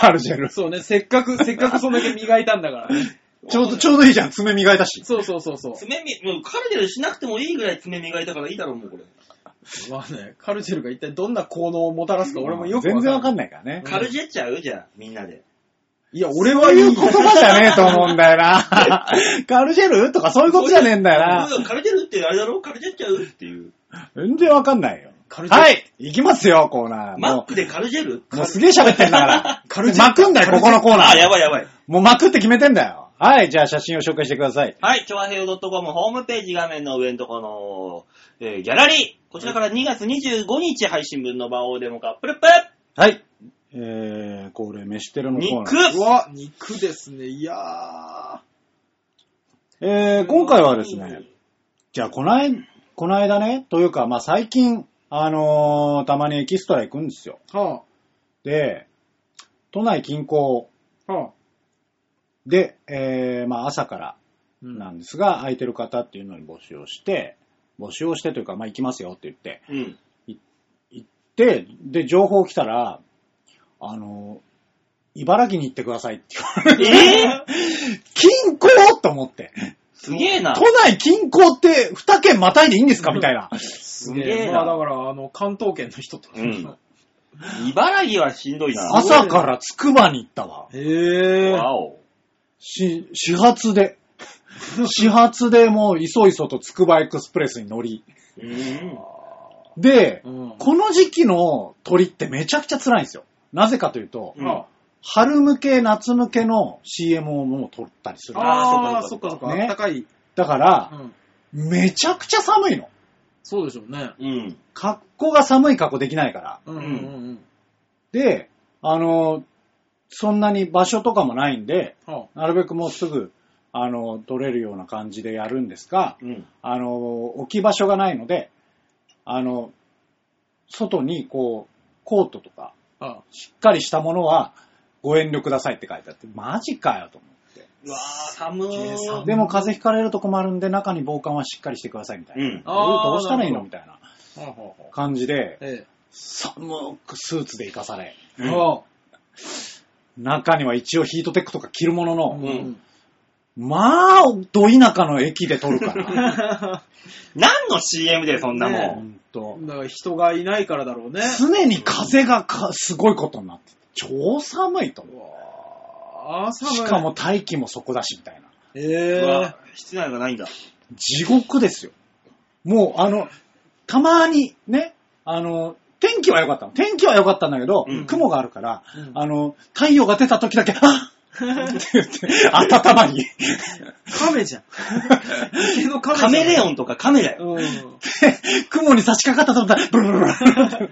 S1: カルジェル。
S3: そうね、せっかく、せっかくそんだけ磨いたんだからね。
S1: ちょうど、ちょうどいいじゃん。爪磨いたし。
S3: そうそうそうそう。
S2: 爪み、もうカルジェルしなくてもいいぐらい爪磨いたからいいだろう、もうこれ。
S3: まあね、カルジェルが一体どんな効能をもたらすか俺もよくん
S1: 全然わかんないからね。
S2: カルジェっちゃうじゃあ、みんなで。
S3: いや、俺
S1: そう
S3: はいい
S1: いう言葉じゃねえと思うんだよな。カルジェルとかそういうことじゃねえんだよな。
S2: カルジェルってあれだろ？カルジェっちゃうっていう。
S1: 全然わかんないよ。
S3: カルジェル
S1: はい行きますよ、コーナー。も
S2: マックでカルジェル？
S1: う、もうすげえ喋ってんだから。
S3: カルジェル
S1: 巻くんだよ、ここのコーナ
S2: あ、や
S1: ー。
S2: ばいやばい。
S1: もう巻くって決めてんだよ。はい、じゃあ写真を紹介してください。
S2: はい、ちょわへよ .com ホームページ画面の上のところの、えーギャラリー。こちらから2月25日配信分の場をデモカップルップ
S1: はい。えー、これ、飯テロのコーナー。
S2: 肉
S3: うわ、肉ですね。いや
S1: えー、今回はですね、じゃあ、この間、この間ね、というか、まあ最近、あのーたまにエキストラ行くんですよ。
S3: ー。は
S1: で、都内近郊
S3: あ、はあ。
S1: で、えー、まあ朝から
S3: うん
S1: なんですが、空いてる方っていうのに募集をして、募集をしてというか、まあ行きますよって言って、
S2: うん。
S1: 行って、で、情報来たら、あのー茨城に行ってくださいって言われて、
S2: え
S1: 近郊と思って。
S2: すげえな
S1: 都。内近郊って2県またいでいいんですか？みたいな。
S3: す
S2: すげえな
S3: まあだから、あの、関東圏の人とか。
S2: うん茨城はしんどいな。
S1: 朝からつくばに行ったわ。
S3: へえ。
S2: わお。
S1: し、始発で。始発でもう、いそいそとつくばエクスプレスに乗り。
S2: うん。
S1: で、
S3: うん。
S1: この時期の鳥ってめちゃくちゃ辛いんですよ。なぜかというと、
S2: うん
S3: あ
S1: 春向け、夏向けの CM をもう撮ったりする。
S3: あー、
S2: そっかそっか
S3: そっかそっか。
S1: ね
S3: あったかい。
S1: だから
S3: う、ん。
S1: めちゃくちゃ寒いの。
S3: そうでしょうね。
S2: うん。
S1: 格好が寒い格好できないから。
S3: うんうんうん
S1: で、あの、そんなに場所とかもないんで、
S3: うん。は
S1: なるべくもうすぐ、あの、撮れるような感じでやるんですが、
S2: うん。
S1: あの、置き場所がないので、あの、外にこう、コートとか、
S3: あ。あ
S1: しっかりしたものはご遠慮くださいって書いてあって、マジかよと思って。
S2: うわー、寒
S3: 計算
S2: ー。
S1: でも風邪ひかれると困るんで、中に防寒はしっかりしてくださいみたいな。
S2: うん。
S1: どうしたらいいの？みたいな感じで、
S3: え
S1: 寒くスーツで行かされ、
S2: うん
S3: あ
S1: 中には一応ヒートテックとか着るものの、
S2: ん
S1: まあ、ど田舎の駅で撮るから。
S2: 何の CM でそんなも
S3: ね
S1: ほんと
S3: だから人がいないからだろうね。
S1: 常に風がかすごいことになってて超寒いと思う。
S3: 寒い。
S1: しかも、大気もそこだしみたいな。
S3: え
S2: う。うわ
S3: え
S2: 室内がないんだ。
S1: 地獄ですよ。もう、あの、たまにね、あの、天気は良かったの。天気は良かったんだけど、
S2: うん
S1: 雲があるから、
S3: うん
S1: あの、太陽が出た時だけ、あっ温まり。
S3: 亀じゃん。池の亀じゃん。
S2: カメレオンとかカメラよ。
S3: うん。
S1: 雲に差し掛かったと思ったら、ブルブルブルっ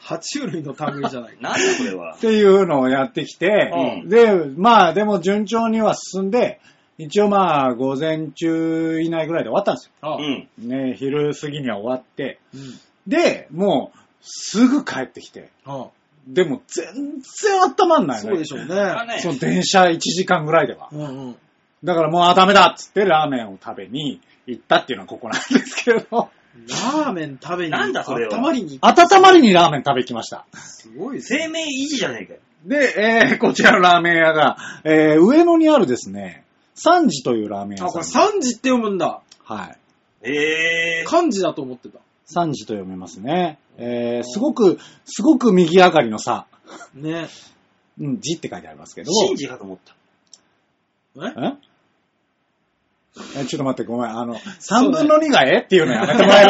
S3: 爬虫類の類じゃない。
S2: なんだこれは。
S1: ていうのをやってきて、
S2: うん
S1: で、まあでも順調には進んで、一応まあ午前中以内ぐらいで終わったんです
S3: あ
S2: うん。
S1: よ。ね、昼過ぎには終わって、
S3: うん。
S1: で、もうすぐ帰ってきて、
S3: あ
S1: でも全然温まんないね。
S3: そうでしょうね。
S1: その電車1時間ぐらいでは。
S3: うんうん。
S1: だからもうあダメだっつってラーメンを食べに行ったっていうのはここなんですけど、
S3: ラーメン食べに、
S2: なんだそれは
S3: 温まりに、
S1: 温まりにラーメン食べに来ました。
S3: すごいね
S2: 生命維持じゃねえかよ。
S1: で、えー、こちらのラーメン屋が、えー、上野にあるですね、三時というラーメン
S3: あ、これ
S1: 屋さん。
S3: 3時って読むんだ。
S1: はい。
S2: ええー。
S3: 漢字だと思ってた。
S1: 三時と読めますね。えー、すごく、すごく右上がりのさ、
S3: ね。
S1: うん、字って書いてありますけど。
S2: シンジかと思った。
S3: え？
S1: え？えちょっと待って、ごめん。あの、三分の二がえっていうのやめてもらえ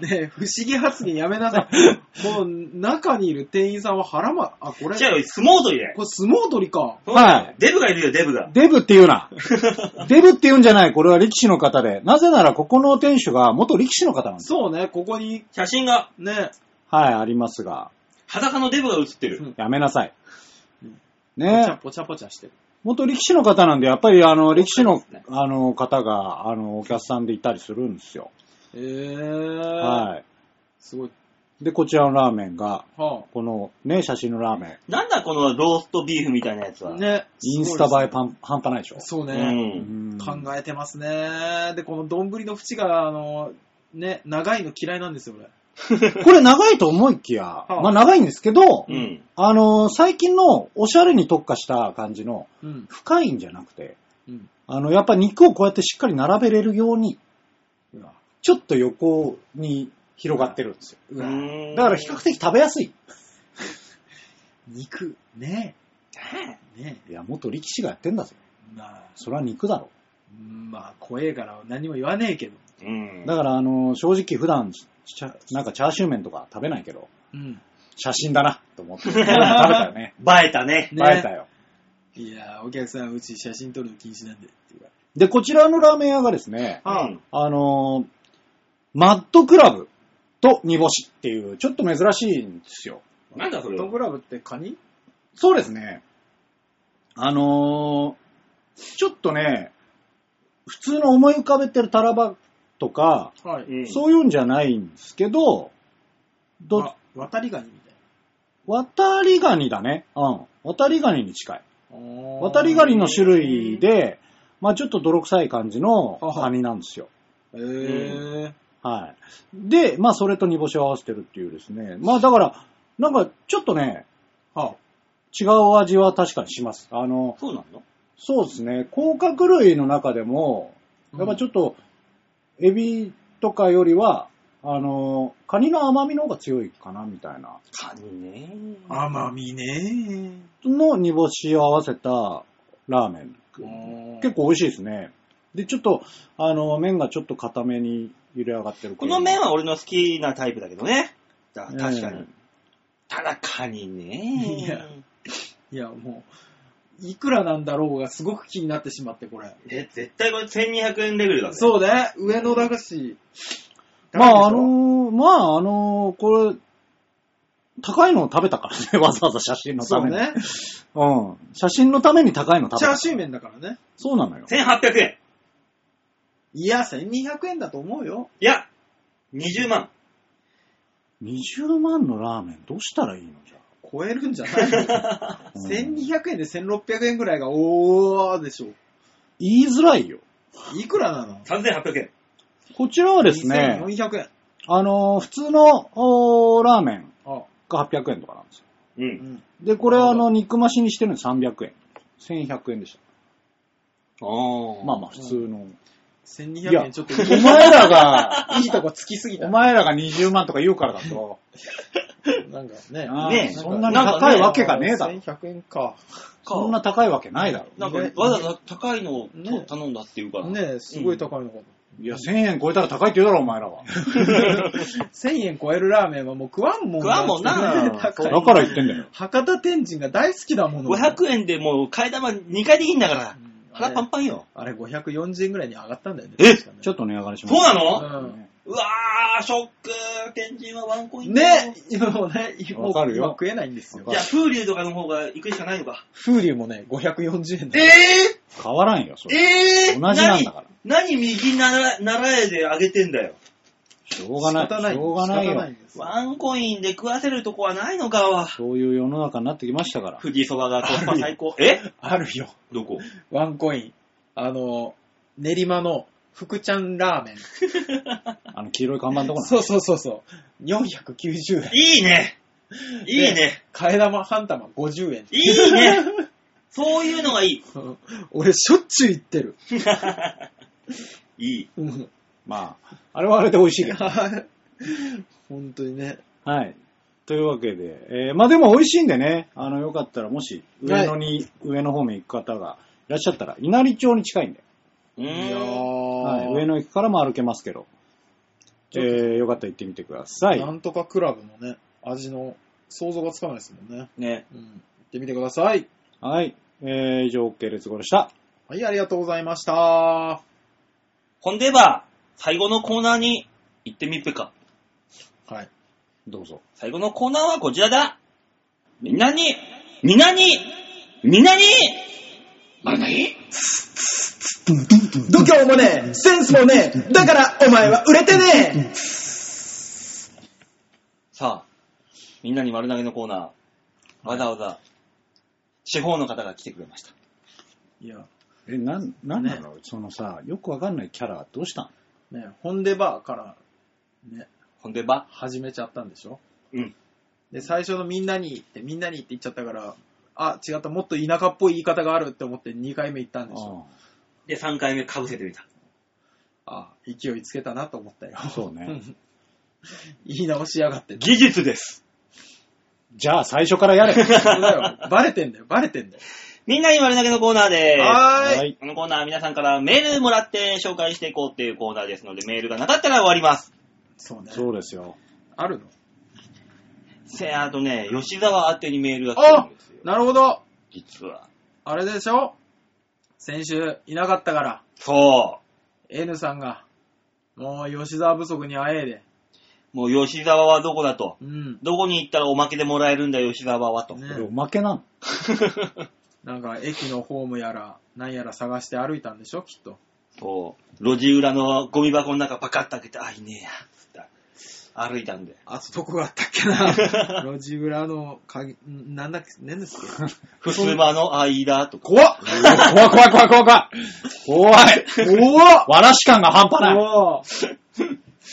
S1: る？
S3: ねえ不思議発言やめなさい。もう、中にいる店員さんは腹ま、あ、これ、
S2: じゃあ、相撲取りだよ。
S3: これ相撲取りか。
S1: はい
S2: デブがいるよ、デブが。
S1: デブって言うな。デブって言うんじゃない。これは力士の方で。なぜなら、ここの店主が元力士の方なんです。
S3: そうね、ここに、
S2: 写真が、
S3: ね、
S1: はい、ありますが。
S2: 裸のデブが写ってる。
S1: やめなさい。
S3: ぽちゃ
S1: ね
S3: ぽちゃぽちゃしてる。
S1: 元力士の方なんで、やっぱり、あの、力士のあの、方が、あの、お客さんでいたりするんですよ。
S3: えー。
S1: はい。
S3: すごい。
S1: で、こちらのラーメンが、
S3: は
S1: このね、写真のラーメン。
S2: なんだこのローストビーフみたいなやつ
S3: あ。
S2: は。
S3: ね。
S1: インスタ映え
S3: え
S1: パン、半端ないでしょ。
S2: う。
S3: そうね。
S1: うんん
S3: 考えてますね。で、この丼の縁が、あの、ね、長いの嫌いなんですよ、俺。
S1: これ長いと思いきや、
S3: あ
S1: まあ長いんですけど、
S2: うん。
S1: あの、最近のおしゃれに特化した感じの、
S3: うん。
S1: 深いんじゃなくて、
S3: うん。
S1: あの、やっぱ肉をこうやってしっかり並べれるように、
S3: うわ。
S1: ちょっと横に広がってるんですよ。
S3: うわ。
S1: だから比較的食べやすい。
S3: 肉。ねえ。ね
S1: いや、元力士がやってんだぞ。
S3: え。まあ、
S1: それは肉だろ。
S3: うんまあ、怖えから何も言わねえけど。
S2: うん。
S1: だから、あの、正直普段、なんかチャーシュー麺とか食べないけど、
S3: うん。
S1: 写真だな、と思って。食べたよね。
S2: 映えたね。
S3: ね
S1: 映えたよ。
S3: いやー、お客さん、うち写真撮るの禁止なんで。
S1: で、こちらのラーメン屋がですね、
S2: うん。
S1: あのーマッドクラブと煮干しっていう、ちょっと珍しいんですよ。
S2: なんだそれは。
S3: グラブってカニ？
S1: そうですね。あのーちょっとね、普通の思い浮かべてるタラバとか、
S3: はい。
S2: うん
S1: そういうんじゃないんですけど、ど
S3: あ、渡りガニみたい
S1: 渡りガニだね。うん。渡りガニに近い。
S3: な。
S1: 渡りガニの種類で、まあちょっと泥臭い感じのカニなんですよ。
S3: へー。
S1: はい。で、まあそれと煮干しを合わせてるっていうですね。まあだから、なんかちょっとね、
S3: は
S1: 違う味は確かにします。あの、
S2: そうなの
S1: そうですね。甲殻類の中でも、やっぱちょっと、エビとかよりは、あの、カニの甘みの方が強いかな、みたいな。
S2: カニね。
S3: 甘みね
S1: の煮干しを合わせたラーメン。
S3: ー。
S1: 結構美味しいですね。で、ちょっと、あの、麺がちょっと固めに茹で上がってる
S2: この麺
S1: は
S2: は俺の好きなタイプだけどね。だ確かに。
S1: え
S2: ただカニね。
S3: いやいや、もう、いくらなんだろうがすごく気になってしまって、これ。
S2: で絶対これ1200円レベルだぜ。
S3: そうね、上野だし。
S1: まあ、あの、まあ、あの、これ、高いのを食べたからね、わざわざ写真のために。
S3: そうね。
S1: うん。写真のために高いの食べた。
S3: チャーシュー麺だからね。
S1: そうなのよ。
S2: 1800円。
S3: いや、1200円だと思うよ。
S2: いや、20万。
S1: 20万のラーメンどうしたらいいのじゃ
S3: 超えるんじゃない？の
S1: あ、うん
S3: 1200円で1600円ぐらいが、おーでしょ。
S1: 言いづらいよ。
S3: いくらなの
S2: ？3800円。
S1: こちらはですね、
S3: 2400円。
S1: あの、普通のおーラーメン
S3: あ
S1: が800円とかなんですよ。
S2: う。
S3: うんん。
S1: で、これはあの、肉増しにしてるのに300円。1100円でし
S2: あ
S1: た。
S2: あ。
S1: まあまあ、普通の。
S3: 1200円ちょっといい
S1: お前らが、
S3: いいとこつきすぎた。
S1: お前らが20万とか言うからだと、
S3: なんかね。
S1: ああ
S2: ね
S1: そんなに高いわけがねえだろ。
S3: 1100円か。
S1: そんな高いわけないだろ。
S2: なんか、わざわざ高いのを
S3: ね
S2: 頼んだっていうから。
S3: ねすごい高いのか
S1: いや、1000円超えたら高いって言うだろ、お前らは。
S3: な。1000円超えるラーメンはもう食わんもん
S2: 食わんもんな
S1: だから言ってんだよ。
S3: 博多天神が大好きだもの。
S2: 500円でもう替え玉2回でいいんだから。
S3: うん
S2: 腹パンパンよ。
S3: あれ540円ぐらいに上がったんだよね。
S2: え？
S1: ちょっと値上がりしました。
S2: そうなの？
S3: うん
S2: うわー、ショック。天神はワンコイン。
S3: ね今もね、もう
S1: わかるよ
S3: 今食えないんですよ
S1: わ。
S2: じゃあ、風流とかの方が行くしかないのか。
S3: 風流もね、540円だ。
S2: え
S1: 変わらんよ、そ
S2: ー、
S1: れ。
S2: えー、
S1: 同じなんだから。
S2: 何？何右なら、習えで上げてんだよ。
S1: しょうがない。
S3: 仕方ない。
S1: しょうがないよ
S3: 仕方ない。んです
S2: ワンコインで食わせるとこはないのかわ。
S1: そういう世の中になってきましたから。
S2: 富士そばがコスパ最高。え？
S3: あるよ。
S2: どこ？
S3: ワンコイン。あの、練馬の福ちゃんラーメン。
S1: あの、黄色い看板のとこな
S3: そうそうそうそう。490円。
S2: いいね。いいね。
S3: 替え玉半玉50円。
S2: いいね。そういうのがいい。
S3: 俺しょっちゅう行ってる。
S2: いい。
S3: うん
S1: まあ、あれはあれで美味しいけど。
S3: 本当にね。
S1: はい。というわけで、えーまあでも美味しいんでね、あの、よかったらもし、上野に、上の方面行く方がいらっしゃったら、稲荷町に近いんで、
S2: う
S3: いや
S2: ーん。
S1: はい、上
S3: ー
S1: 野駅からも歩けますけど、えー、よかったら行ってみてください。
S3: なんとかクラブのね、味の想像がつかないですもんね。
S2: ね。
S3: うん。行ってみてください。
S1: はい。えー、以上、系列語でした。
S3: はい、ありがとうございました。は
S2: ほんでば、最後のコーナーに行ってみっぺか。
S3: い。
S1: どうぞ。
S2: 最後のコーナーはこちらだ。みんなに、みんなに、みんなに、まるない？
S3: 度胸もねえ、センスもねえ、だからお前は売れてね。
S2: さあ、みんなに丸投げのコーナー、わざわざ、地方の方が来てくれました。
S3: えいや、
S1: え、なん、なんだろう、そのさ、よくわかんないキャラ、どうしたん
S3: ね、ホンデバーから、ね、
S2: ほんでば、
S3: 始めちゃったんでしょ？
S2: うん。
S3: で、最初のみんなにって、みんなにって言っちゃったから、あ、違った、もっと田舎っぽい言い方があるって思って2回目行ったんでしょ
S2: で、3回目かぶせてみた。
S3: あ勢いつけたなと思ったよ。
S1: あそうね。
S3: 言い直しやがって。
S2: 技術です。
S1: じゃあ、最初からやれ。
S3: そうだよ。バレてんだよ、バレてんだよ。
S2: みんなに丸投げのコーナーです。
S3: はーい。
S1: はい。
S2: このコーナーは皆さんからメールもらって紹介していこうっていうコーナーですので、メールがなかったら終わります。
S3: そうね。
S1: そうですよ。
S3: あるの？
S2: せあとね、吉沢宛てにメールが来てるんですよ。
S3: なるほど。
S2: 実は。
S3: あれでしょ？先週いなかったから、
S2: そ
S3: N さんが、もう吉沢不足にあえいで。
S2: う。もう吉沢はどこだと。
S3: うん。
S2: どこに行ったらおまけでもらえるんだ吉沢はと。
S3: ね
S1: これおまけなの？
S3: なんか駅のホームやら、なんやら探して歩いたんでしょきっと。
S2: そう。路地裏のゴミ箱の中パカッと開けて、あ、いねえや。歩いたんで。
S3: あとどこがあったっけな 路地裏の鍵、んなんだっけ、なんですっけ？
S2: ふすまの間とか。
S3: 怖っ
S1: 怖い怖い怖い怖い怖い。怖い。
S3: 怖っ
S1: わらし感が半端ない。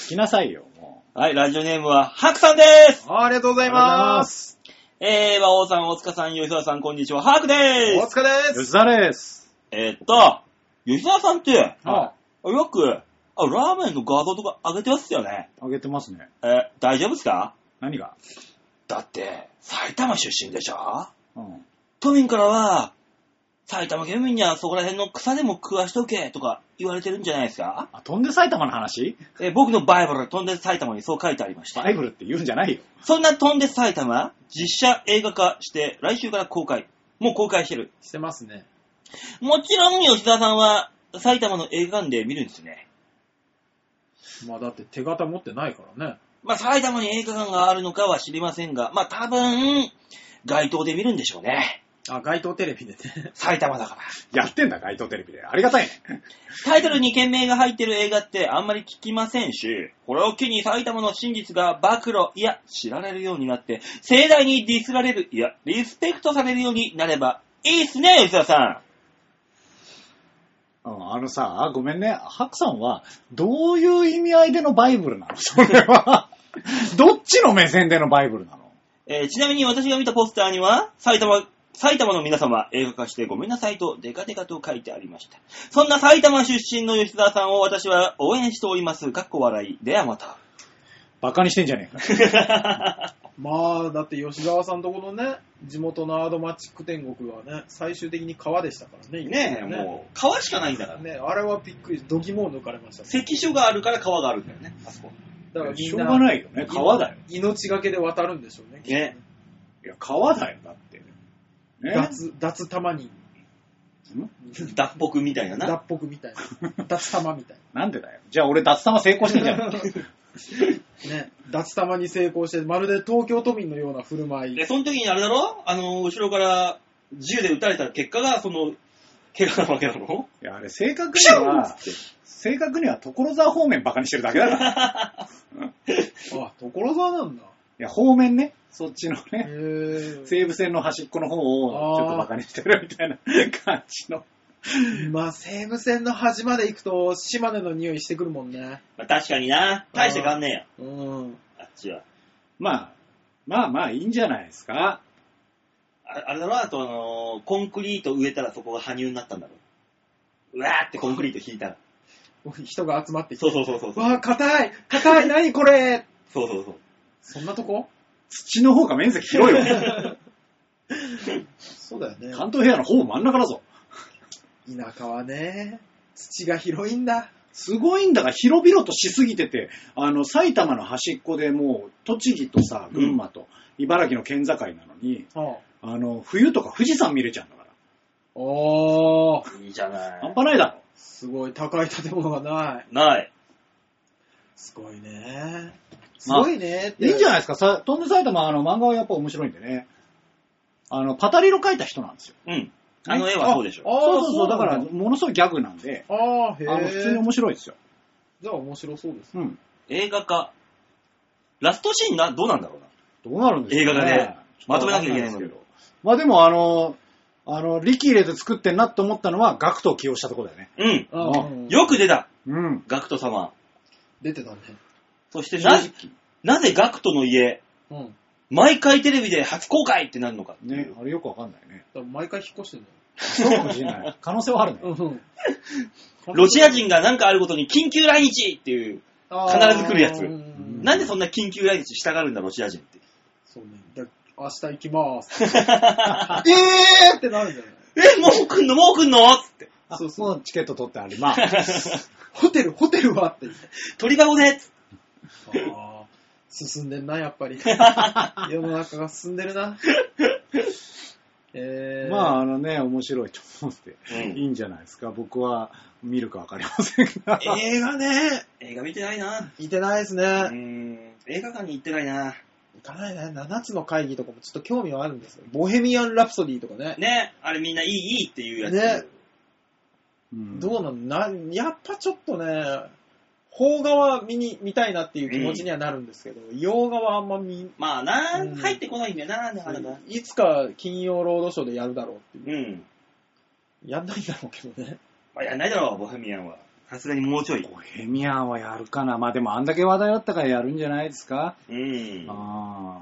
S1: 来なさいよ、も
S2: はい、ラジオネームは、ハクさんです
S3: ありがとうございます。
S2: えー、馬王さん、大塚さん、吉沢さん、こんにちは、ハクで
S3: お
S2: す
S3: 疲れです。
S1: う。吉沢です。
S2: えーっと、吉沢さんって、
S3: あ
S2: よく、あ、ラーメンの画像とか上げてますよね。
S1: あげてますね。
S2: えー大丈夫ですか？
S1: 何が？
S2: だって、埼玉出身でしょ？
S1: うん。
S2: 都民からは、埼玉県民にはそこら辺の草でも食わしとけとか言われてるんじゃないですか？
S1: あ、飛んで埼玉の話？
S2: えー僕のバイブル、飛んで埼玉にそう書いてありました。
S1: バイブルって言うんじゃないよ。
S2: そんな飛んで埼玉、実写映画化して来週から公開。もう公開してる。
S3: してますね。
S2: もちろん吉沢さんは埼玉の映画館で見るんですね。
S3: まあだって手形持ってないからね。
S2: まあ埼玉に映画館があるのかは知りませんが、まあ多分、街頭で見るんでしょうね。
S3: あ、街頭テレビでね。
S2: 埼玉だから。
S1: やってんだ、街頭テレビで。ありがたいね。
S2: タイトルに件名が入ってる映画ってあんまり聞きませんし、これを機に埼玉の真実が暴露、いや、知られるようになって、盛大にディスられる、いや、リスペクトされるようになればいいっすね、吉田さ
S1: うん、あのさ、ごめんね。ハクさんは、どういう意味合いでのバイブルなの？それは。どっちの目線でのバイブルなの？
S2: ん。えーちなみに私が見たポスターには、埼玉、埼玉の皆様、映画化してごめんなさいと、デカデカと書いてありました。そんな埼玉出身の吉沢さんを私は応援しております。かっこ笑い。ではまた。
S1: バカにしてんじゃねえか。
S3: まあ、だって吉沢さんとこのね、地元のアドマチック天国はね、最終的に川でしたからね。
S2: ねえ、もう、川しかないんだから。
S3: ね、あれはびっくり、度肝を抜かれました、
S2: 関所があるから川があるんだよね、あそこ。
S3: だからみ
S1: しょうがないよね。川だよ。
S3: 命がけで渡るんでしょうね。
S2: ね。
S1: いや、川だよ、だって。ね。
S3: 脱、脱玉に、
S2: 脱北みたいなな。
S3: 脱北みたいな。脱玉みたい
S1: な んでだよ。じゃあ俺脱玉成功してんじゃん。
S3: な。ね。脱玉に成功して、まるで東京都民のような振る舞い。
S2: で、その時にあれだろ？あの、後ろから銃で撃たれた結果が、その、怪我なわけだろ？
S1: いや、あれ正確には、正確には所沢方面バカにしてるだけだから。
S3: あ、所沢なんだ。
S1: いや、方面ね。そっちの
S3: へ
S1: ね。
S3: ー
S1: 西武線の端っこの方をちょっとバカにしてるみたいな感じの。
S3: まあ、西武線の端まで行くと、島根の匂いしてくるもんね。
S2: まあ、確かにな。大して変わんねえよ。
S3: うん。
S2: あっちは。
S1: まあ、まあまあいいんじゃないですか。
S2: ああれだろ？あと、あのーコンクリート植えたらそこが羽生になったんだろう。うわーってコンクリート引いたら。
S3: 人が集まってきて。
S2: そうそうそうそう。
S3: わあ、硬い硬い何これ
S2: そうそうそう。
S3: そんなとこ？
S1: 土の方が面積広いよ。
S3: そうだよね。
S1: 関東平野のほぼ真ん中だぞ。
S3: 田舎はね、土が広いんだ。
S1: すごいんだが、広々としすぎてて、あの、埼玉の端っこでもう、栃木とさ、群馬と、茨城の県境なのに、
S3: は
S1: あの、冬とか富士山見れちゃうんだか
S3: あ、おー、
S2: いいじゃな
S1: ら。半
S2: い。
S1: 端ないだろ。
S3: すごい高い建物がない。
S2: ない。
S3: すごいね。す
S1: まあ
S3: ごいねって。
S1: いいんじゃないですか。さ飛んで埼玉、あの、漫画はやっぱ面白いんでね。あの、パタリロ描いた人なんですよ。
S2: うん。あの絵はそうでしょ。
S3: あ
S1: そうそうそう。だから、ものすごいギャグなんで、
S3: ああ、へえ。
S1: あの、普通に面白いですよ。
S3: じゃあ面白そうです。
S1: うん。
S2: 映画化。ラストシーンな、どうなんだろうな。
S1: どうなるんですか
S2: 映画がねまとめなきゃいけない
S1: んですけど。まあでも、あの、あの、力入れて作ってんなって思ったのは、ガクトを起用したところだよね。
S2: うん。よく出た。
S1: うん。
S2: ガクト様。
S3: 出てたね。
S2: そしてな。なぜガクトの家、
S3: うん。
S2: 毎回テレビで初公開ってなるのか。
S1: ね、あれよくわかんないね。
S3: だから毎回引っ越してんだ
S1: そうかもしれない。可能性はあるね。
S3: よ。うん。
S2: ロシア人が何かあることに緊急来日っていう。必ず来るやつ
S3: うん
S2: なんでそんな緊急来日したがるんだ、ロシア人って。
S3: そうね。だ明日行きます。えーってなるんじゃない？
S2: え、もう来んの？もう来んの？つって。
S1: あ
S3: そうそう
S1: チケット取ってあります。
S3: ホテル、ホテルは？って言って。
S2: 鳥箱でつって
S3: ああ、進んでんな、やっぱり。世の中が進んでるな。えー、
S1: まあ、あのね、面白いと思って、
S2: うん
S1: いいんじゃないですか。僕は見るかわかりませんが。
S3: 映画ね、
S2: 映画見てないな。
S3: 見てないですね。
S2: うーん。映画館に行ってないな。
S3: 行かないね。7つの会議とかもちょっと興味はあるんですよ。ボヘミアン・ラプソディとかね。
S2: ね、あれみんないいいいっていうやつ。
S3: ね
S1: うん
S3: どうなんな、やっぱちょっとね、邦画は見に、見たいなっていう気持ちにはなるんだけど、洋画はあんま見、
S2: まあな、
S3: うん
S2: 入ってこないんだよな、なかなか。
S3: いつか金曜ロードショーでやるだろうっていう。
S2: うん。
S3: やんないんだろうけどね。
S2: まあやんないだろう、ボヘミアンは。さすがにもうちょい。
S1: ボヘミアンはやるかな。まあでもあんだけ話題だったからやるんじゃないですか。
S2: うん。
S1: あ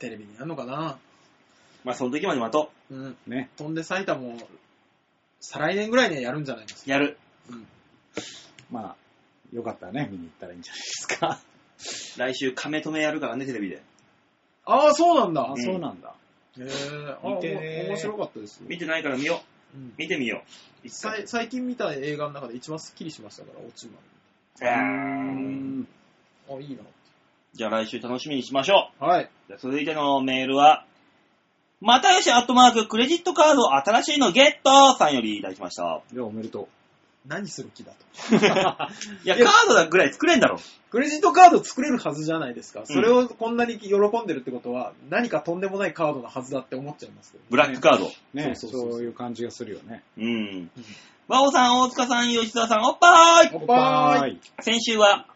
S3: テレビにやるのかな
S2: まあその時まで待と
S3: うん。
S1: あ。ね。
S3: 飛んで埼玉も、再来年ぐらいにはやるんじゃないです
S2: う。やる。
S3: うん。
S1: まあ、よかったらね、見に行ったらいいんじゃないですか。
S2: 来週、亀止めやるからね、テレビで。
S3: ああ、そうなんだ。
S1: あ、そうなんだ。
S3: へえ、あ
S1: 見てね
S3: お面白かったですよ。
S2: 見てないから見よ
S3: うん
S2: う。見てみよう。一
S3: さい最近見た映画の中で一番スッキリしましたから、落ちま
S2: 回。
S1: う
S2: あー
S1: ん。
S3: あ、いいな。
S2: じゃあ来週楽しみにしましょう。
S3: はい。
S2: じゃあ続いてのメールは、またよしアットマーククレジットカード新しいのゲットさんよりいただきました。
S1: いや、おめでと
S3: 何する気だと。
S2: いや、カードだぐらい作れんだろ。
S3: クレジットカード作れるはずじゃないですか。それをこんなに喜んでるってことは、何かとんでもないカードなはずだって思っちゃいますけど。
S2: ブラックカード。
S1: う。ね、
S3: そうそうそうそう
S1: そういう感じがするよね。
S2: うん。和尾さん、大塚さん、吉沢さん、おっぱーい
S3: おっぱーい。
S1: い。
S2: 先週は、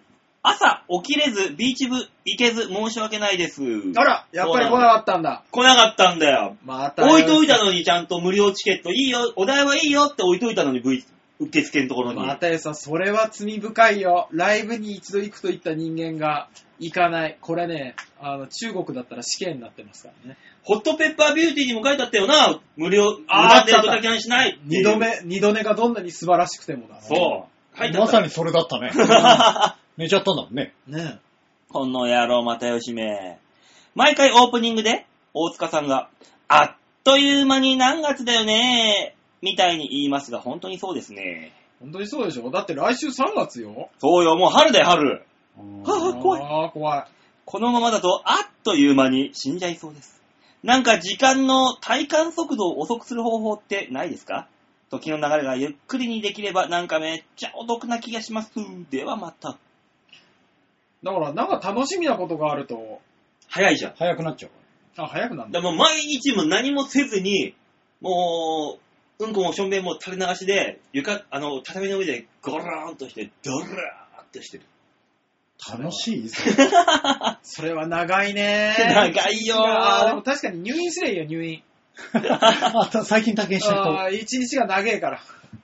S2: 朝起きれず、ビーチ部行けず、申し訳ないです。
S3: あら、やっぱり来なかったんだ。
S2: 来なかったんだよ。
S3: また。
S2: 置いといたのにちゃんと無料チケットいいよ、お題はいいよって置いといたのに、V、受付のところに。
S3: またよさん、それは罪深いよ。ライブに一度行くと言った人間が行かない。これね、あの、中国だったら死刑になってますからね。
S2: ホットペッパービューティーにも書いてあったよな。無料、無
S3: あー
S2: 駄でドタキャンしない。
S3: 二度目、二度寝がどんなに素晴らしくてもだ。
S2: そう。書いてあった。
S1: まさにそれだったね。寝ちゃったんだもんね。
S3: ね
S2: この野郎、またよしめ。毎回オープニングで、大塚さんが、あっという間に何月だよねみたいに言いますが、本当にそうですね。
S3: 本当にそうでしょ？だって来週3月よ？
S2: そうよ、もう春だよ、春。はあ怖い
S3: あー怖い。
S2: このままだと、あっという間に死んじゃいそうです。なんか時間の体感速度を遅くする方法ってないですか？時の流れがゆっくりにできればなんかめっちゃお得な気がします。ではまた。
S3: だから、なんか楽しみなことがあると、
S2: 早いじゃん。
S1: 早くなっちゃう。
S3: あ、早くなんだ。
S2: でもう毎日も何もせずに、もう、うんこもしょんべんも垂れ流しで、床、あの、畳の上でゴローンとして、ドラーってしてる。
S1: 楽しいそ
S3: それは長いね
S2: 長いよー
S3: でも確かに入院すりゃいいよ、入院。
S1: 最近体験した人。
S3: 一日が長えから。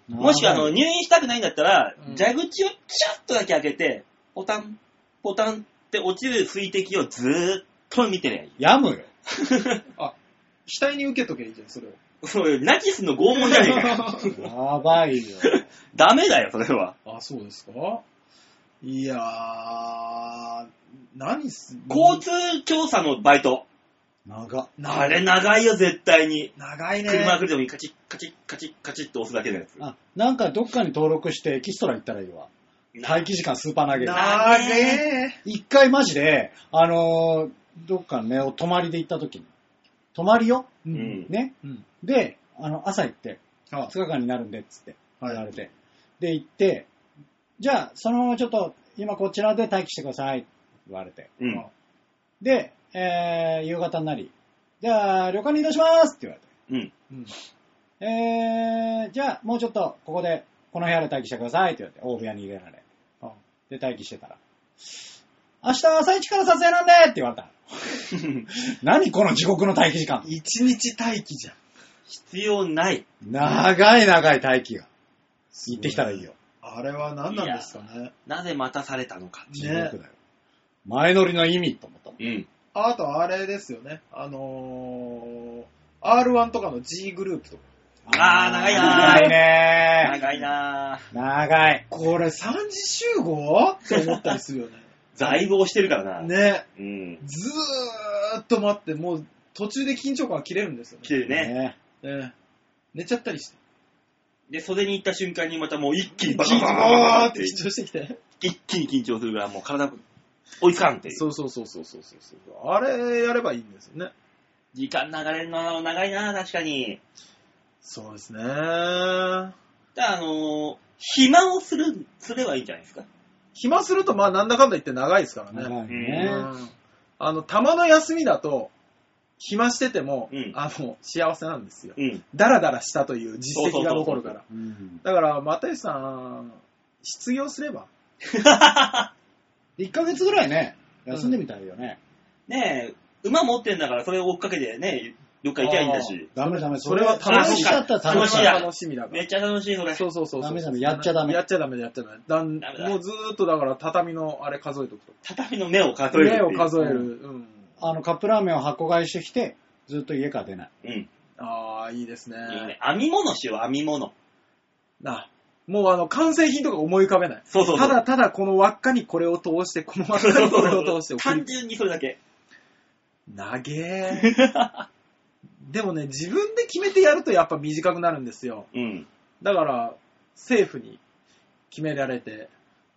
S2: もしあの、入院したくないんだったら、
S3: うん
S2: 蛇口をチャッとだけ開けて、ポタン、ポタンって落ちる水滴をずーっと見てりゃいい。
S1: やむよ。
S3: あ、額に受けとけばいいじゃん、それを。
S2: それナチスの拷問じゃねえかよ。
S1: やばいよ。
S2: ダメだよ、それは。
S3: あ、そうですか？いやー、何す、
S2: 交通調査のバイト。
S1: 長。
S2: あれ長いよ、絶対に。
S3: 長いね。
S2: 車が来るときにカチッ、カチッ、カチッ、カチッと押すだけのやつ。
S1: あ、なんかどっかに登録してエキストラ行ったらいいわ。待機時間スーパー投げる。
S3: 長え。
S1: 一回マジで、あのーどっかね、お泊まりで行った時に。泊まりよ？
S3: う
S2: うん。
S1: ね？
S3: うん。
S1: で、あの、朝行って、
S3: あ
S1: 2日間になるんで、っつって、
S3: はい
S1: 言われて。で、行って、じゃあ、そのままちょっと、今こちらで待機してください、って言われて。
S2: うん。
S1: で、えー、夕方になり、じゃあ、旅館に移動しますって言われて。
S2: うん。
S3: うん。
S1: えー、じゃあ、もうちょっと、ここで、この部屋で待機してくださいって言われて、大部屋に入れられ。
S3: あ
S1: で、待機してたら、明日朝一から撮影なんでって言われた。何この地獄の待機時間。
S3: 一日待機じゃん。
S2: 必要ない。
S1: 長い長い待機が。行ってきたらいいよ。
S3: あれは何なんですかね。
S2: なぜ待たされたのか。
S1: 地獄だよ。前乗りの意味と思ったもん。
S2: うん。
S3: あとあれですよね。あのー、R1 とかの G グループとか。
S2: あー長いなー
S1: 長いね
S2: 長いなぁ。
S1: ー。長い。
S3: これ3次集合？って思ったりするよね。
S2: 在庫してるからな。
S3: ね。
S2: うん。
S3: ずーっと待って、もう途中で緊張感が切れるんですよ
S2: 来てるね。
S1: ね
S3: ね。寝ちゃったりして。
S2: で、袖に行った瞬間にまたもう一気にバ
S3: 緊
S2: カバカバカバカ
S3: 張って緊張してきて。
S2: 一気に緊張するからもう体追いつかんっていう。
S3: そうそうそうそうそうそう。あれやればいいんですよね。
S2: 時間流れるの長いな確かに。
S3: そうですね。
S2: だあのー暇をする、すればいいんじゃないですか。
S3: 暇するとまあなんだかんだ言って長いですからね。
S1: 長い
S3: うん
S1: ね。
S3: あの、たまの休みだと、暇してても、
S2: うん
S3: あの、幸せなんですよ。
S2: うん。
S3: ダラダラしたという実績が残るから。
S1: うん
S3: だから、又吉さん、失業すれば。
S1: 1ヶ月ぐらいね、休んでみたいよね。
S2: ねえ、馬持ってんだからそれを追っかけてね、どっか行きゃいいんだし。
S1: ダメダメ。
S3: それは楽しい
S1: それしちゃったら楽しい
S2: 楽しいや
S3: 楽しみだから。
S2: めっちゃ楽しいそれ。
S3: そうそうそうそう。
S1: ダメダメやっちゃダメ
S3: やっちゃダメ、やっちゃダメ。だん
S2: ダメだ
S3: もうずーっとだから畳のあれ数えとくと。
S2: 畳の目を数える
S3: 目
S2: う。
S3: を数える。うん。
S1: あの、カップラーメンを箱買いしてきて、ずっと家から出ない。
S2: うん。
S3: ああ、いいですね。
S2: いいね。編み物しよう、編み物。
S3: な、もうあの、完成品とか思い浮かべない。
S2: そうそうそう。
S3: ただただこの輪っかにこれを通して、この輪っかにこれを通して。
S2: 単純にそれだけ。
S3: なげー。でもね、自分で決めてやるとやっぱ短くなるんですよ。
S2: うん。
S3: だから、政府に決められて、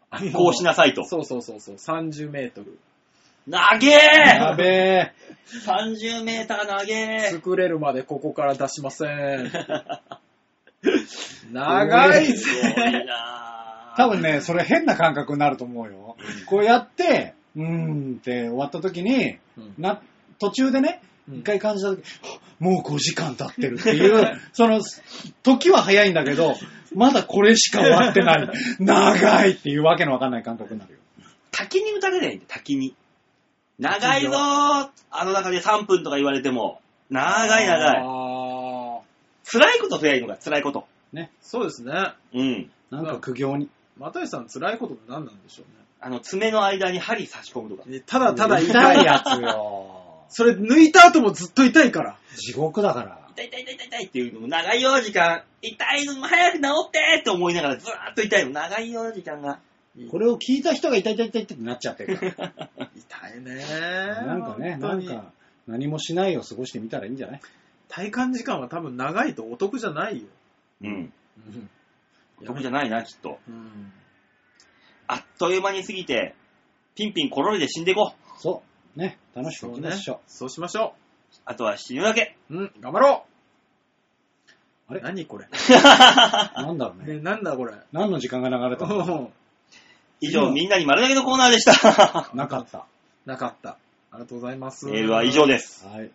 S3: あの
S2: こうしなさいと。
S3: そうそうそうそう、30メートル。
S2: なげ
S1: や
S2: ー
S1: べえ。
S2: !30 メーターなげー
S3: 作れるまでここから出しません。長い
S2: すごい
S3: ぜ。
S2: なぁ
S1: 多分ね、それ変な感覚になると思うよ。こうやって、うーんって終わった時に、
S3: うん
S1: な、途中でね、
S3: うん
S1: 一回感じた時、もう5時間経ってるっていう、その、時は早いんだけど、まだこれしか終わってない。長いっていうわけのわかんない感覚になるよ。
S2: 滝に打たれないんだ、滝に。長いぞーあの中で3分とか言われても、長い長い。
S3: あ
S2: 辛いことすりゃいいのか、辛いこと。
S3: そうですね。
S2: うん。
S1: なんか苦行に。
S3: 又吉さん辛いことって何なんでしょう
S2: あの、爪の間に針差し込むとか。
S3: ね。ただただ痛い。
S1: 痛いやつよ。
S3: それ抜いた後もずっと痛いから。
S1: 地獄だから。
S2: 痛い痛い痛い痛い痛いっていうのも長いよ、時間。痛いのも早く治ってって思いながらずーっと痛いの。長いよ、時間が。
S1: これを聞いた人が痛い痛い痛いってなっちゃってるから。
S3: 痛いね
S1: なんかね、なんか、何もしないを過ごしてみたらいいんじゃない？
S3: 体感時間は多分長いとお得じゃないよ。
S2: うん。
S3: うん。
S2: 得じゃないな、きっと。
S3: うん。
S2: あっという間に過ぎて、ピンピンコロリで死んでいこう。
S1: そう。ね、楽しく
S3: そうね
S1: いきましょ。
S3: そうしましょ
S2: あとは死ぬだけ。
S3: う。うん、頑張ろう
S1: あれ？
S3: 何これ？
S1: う。なんだろうね。
S3: ね、なんだこれ？
S1: 何の時間が流れたの？か
S2: 以上、みんなに丸投げのコーナーでした。
S1: なかった。
S3: なかった。ありがとうございます。
S2: メールは以上です。
S1: はい。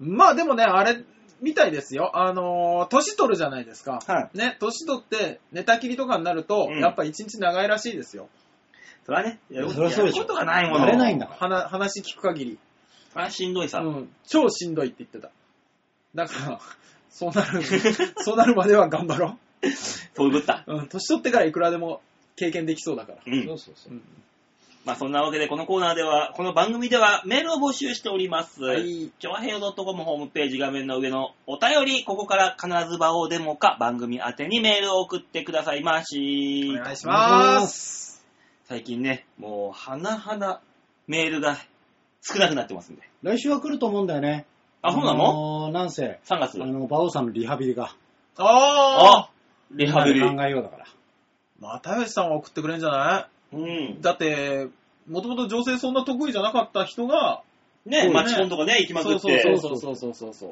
S3: まあでもね、あれ、みたいですよ。あのー年取るじゃないですか。
S2: は
S3: ね、年取って寝たきりとかになると、
S2: うん
S3: やっぱ一日長いらしいですよ。
S2: それはね、やる
S1: そりゃそうでしょ
S2: やることがないもの。
S1: やれないんだから。
S3: 話話聞く限り。
S2: それはしんどいさ。
S3: うん、超しんどいって言ってた。だから、そうなる、そうなるまでは頑張ろ
S2: そういうことだ。
S3: う。うん、年取ってからいくらでも経験できそうだから。
S2: うん
S1: そう。そうそうう。
S3: ん
S2: まあそんなわけで、このコーナーでは、この番組ではメールを募集しております。
S3: はい。
S2: ちょわへよ .com ホームページ画面の上のお便り、ここから必ず場をデモか番組宛てにメールを送ってくださいまし。
S3: お願いします。
S2: 最近ね、もう、はなはなメールが少なくなってますんで。
S1: 来週は来ると思うんだよね。
S2: あ、そうなの？
S1: のなんせ、
S2: ?3 月。
S1: あの、馬王さんのリハビリが。
S3: ああ
S2: あリハビリ。
S1: 考えようだから。
S3: 又吉さんは送ってくれんじゃな
S2: うん
S3: い。だって、もともと女性そんな得意じゃなかった人が、
S2: ね、マチコンとかね、行きまくって。
S3: そうそうそうそうそうそう。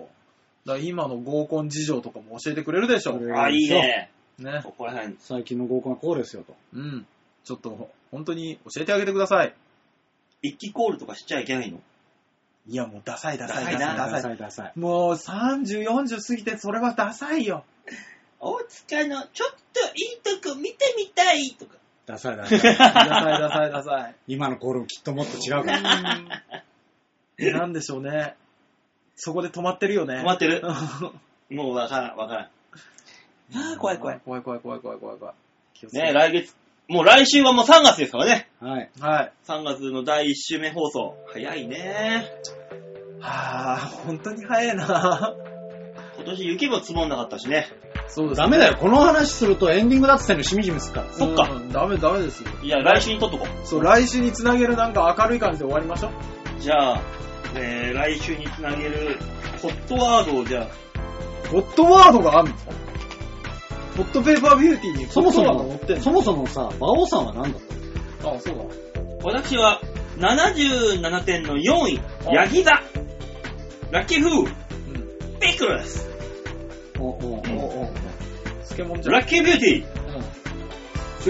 S3: だから今の合コン事情とかも教えてくれるでしょ。
S1: それ
S2: あ、いいね。
S3: ね。
S2: ここら辺。
S1: 最近の合コンはこうですよと。
S3: うん。ちょっと、本当に教えてあげてください。
S2: 一気コールとかしちゃいけないの？
S3: いや、もうダサいダサい
S2: ダサいな
S3: ダサい
S1: ダサいダサい。
S3: もう30、40過ぎてそれはダサいよ。
S2: 大塚のちょっといいとこ見てみたいとか。
S1: ダサいダサい。
S3: ダサいダサいダサい。
S1: 今のコールもきっともっと違うから。
S3: えなんでしょうね。そこで止まってるよね。
S2: 止まってる？
S3: う
S2: もうわからん、わからん。あ
S3: ん
S2: ー怖い怖い。
S3: 怖い怖い怖い怖い怖い怖い。気をつけ
S2: ね、
S3: て
S2: 来月、もう来週はもう3月ですからね。
S1: はい。
S3: はい。
S2: 3月の第1週目放送。早いね。
S3: はあ、本当に早いな。
S2: 今年雪も積もんなかったしね。
S3: そうです、
S1: ダメだよ。この話するとエンディングだって言ってんのしみじみするから。
S2: そっか
S3: うんダメダメですよ。
S2: いや、来週に撮っとこ
S3: そう、来週につなげるなんか明るい感じで終わりましょう。
S2: う。じゃあ、えー、来週につなげるホットワードをじゃあ、
S3: ホットワードがあるの？ホットペーパービューティーに
S1: そもそも、そもそもさ、馬王さんは何だった
S3: のあ、そうだ。
S2: 私は77点の4位、
S3: あ
S2: ヤギ座。ラッキーフー、
S3: うん。
S2: ピクルス。
S1: おおお
S3: お漬物じゃん。
S2: ラッキービューティ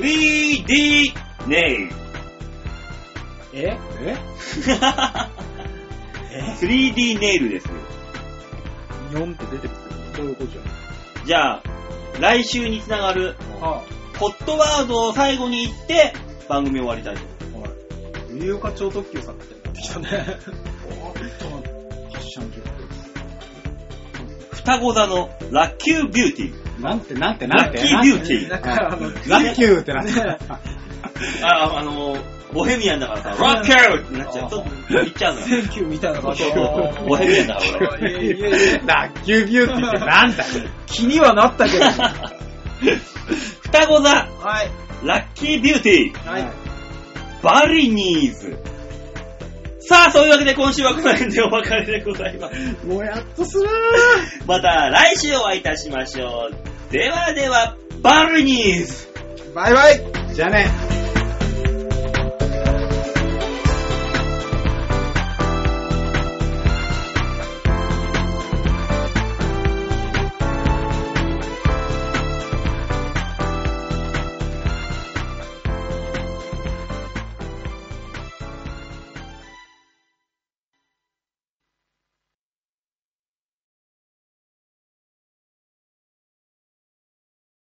S2: ー、3D ネイル。
S3: え？
S1: え？
S3: え
S2: 3D ネイルですよ。
S3: ニョンって出てくる。
S1: どういうことじゃ
S2: じゃあ、来週につながる
S3: あ
S2: ホットワードを最後に言って、番組終わりたいと思います。
S3: はい。有岡超特急さんみたいになってきたね。
S1: 発射の曲
S2: 双子座のラッキュービューティー。
S1: なんて、なんて、なんて。
S2: ラッキービューティー
S1: ラッキューってなって。
S3: ね
S2: あ、あの、ボヘミアンだからさ、ラッキューってなっちゃうと、言っちゃうのよ。
S3: センキューみたいな感じ。
S2: ボヘミアンだから俺。
S3: いやいやいや
S1: ラッキュービューティーってなんだ？
S3: 気にはなったけど。
S2: 双子座、
S3: はい。
S2: ラッキービューティー、
S3: はい。
S2: バリニーズ。さあ、そういうわけで今週はこの辺でお別れでございます。
S1: もやっとする
S2: また来週お会いいたしましょう。ではでは、バリニーズ
S3: バイバイ
S1: じゃあね。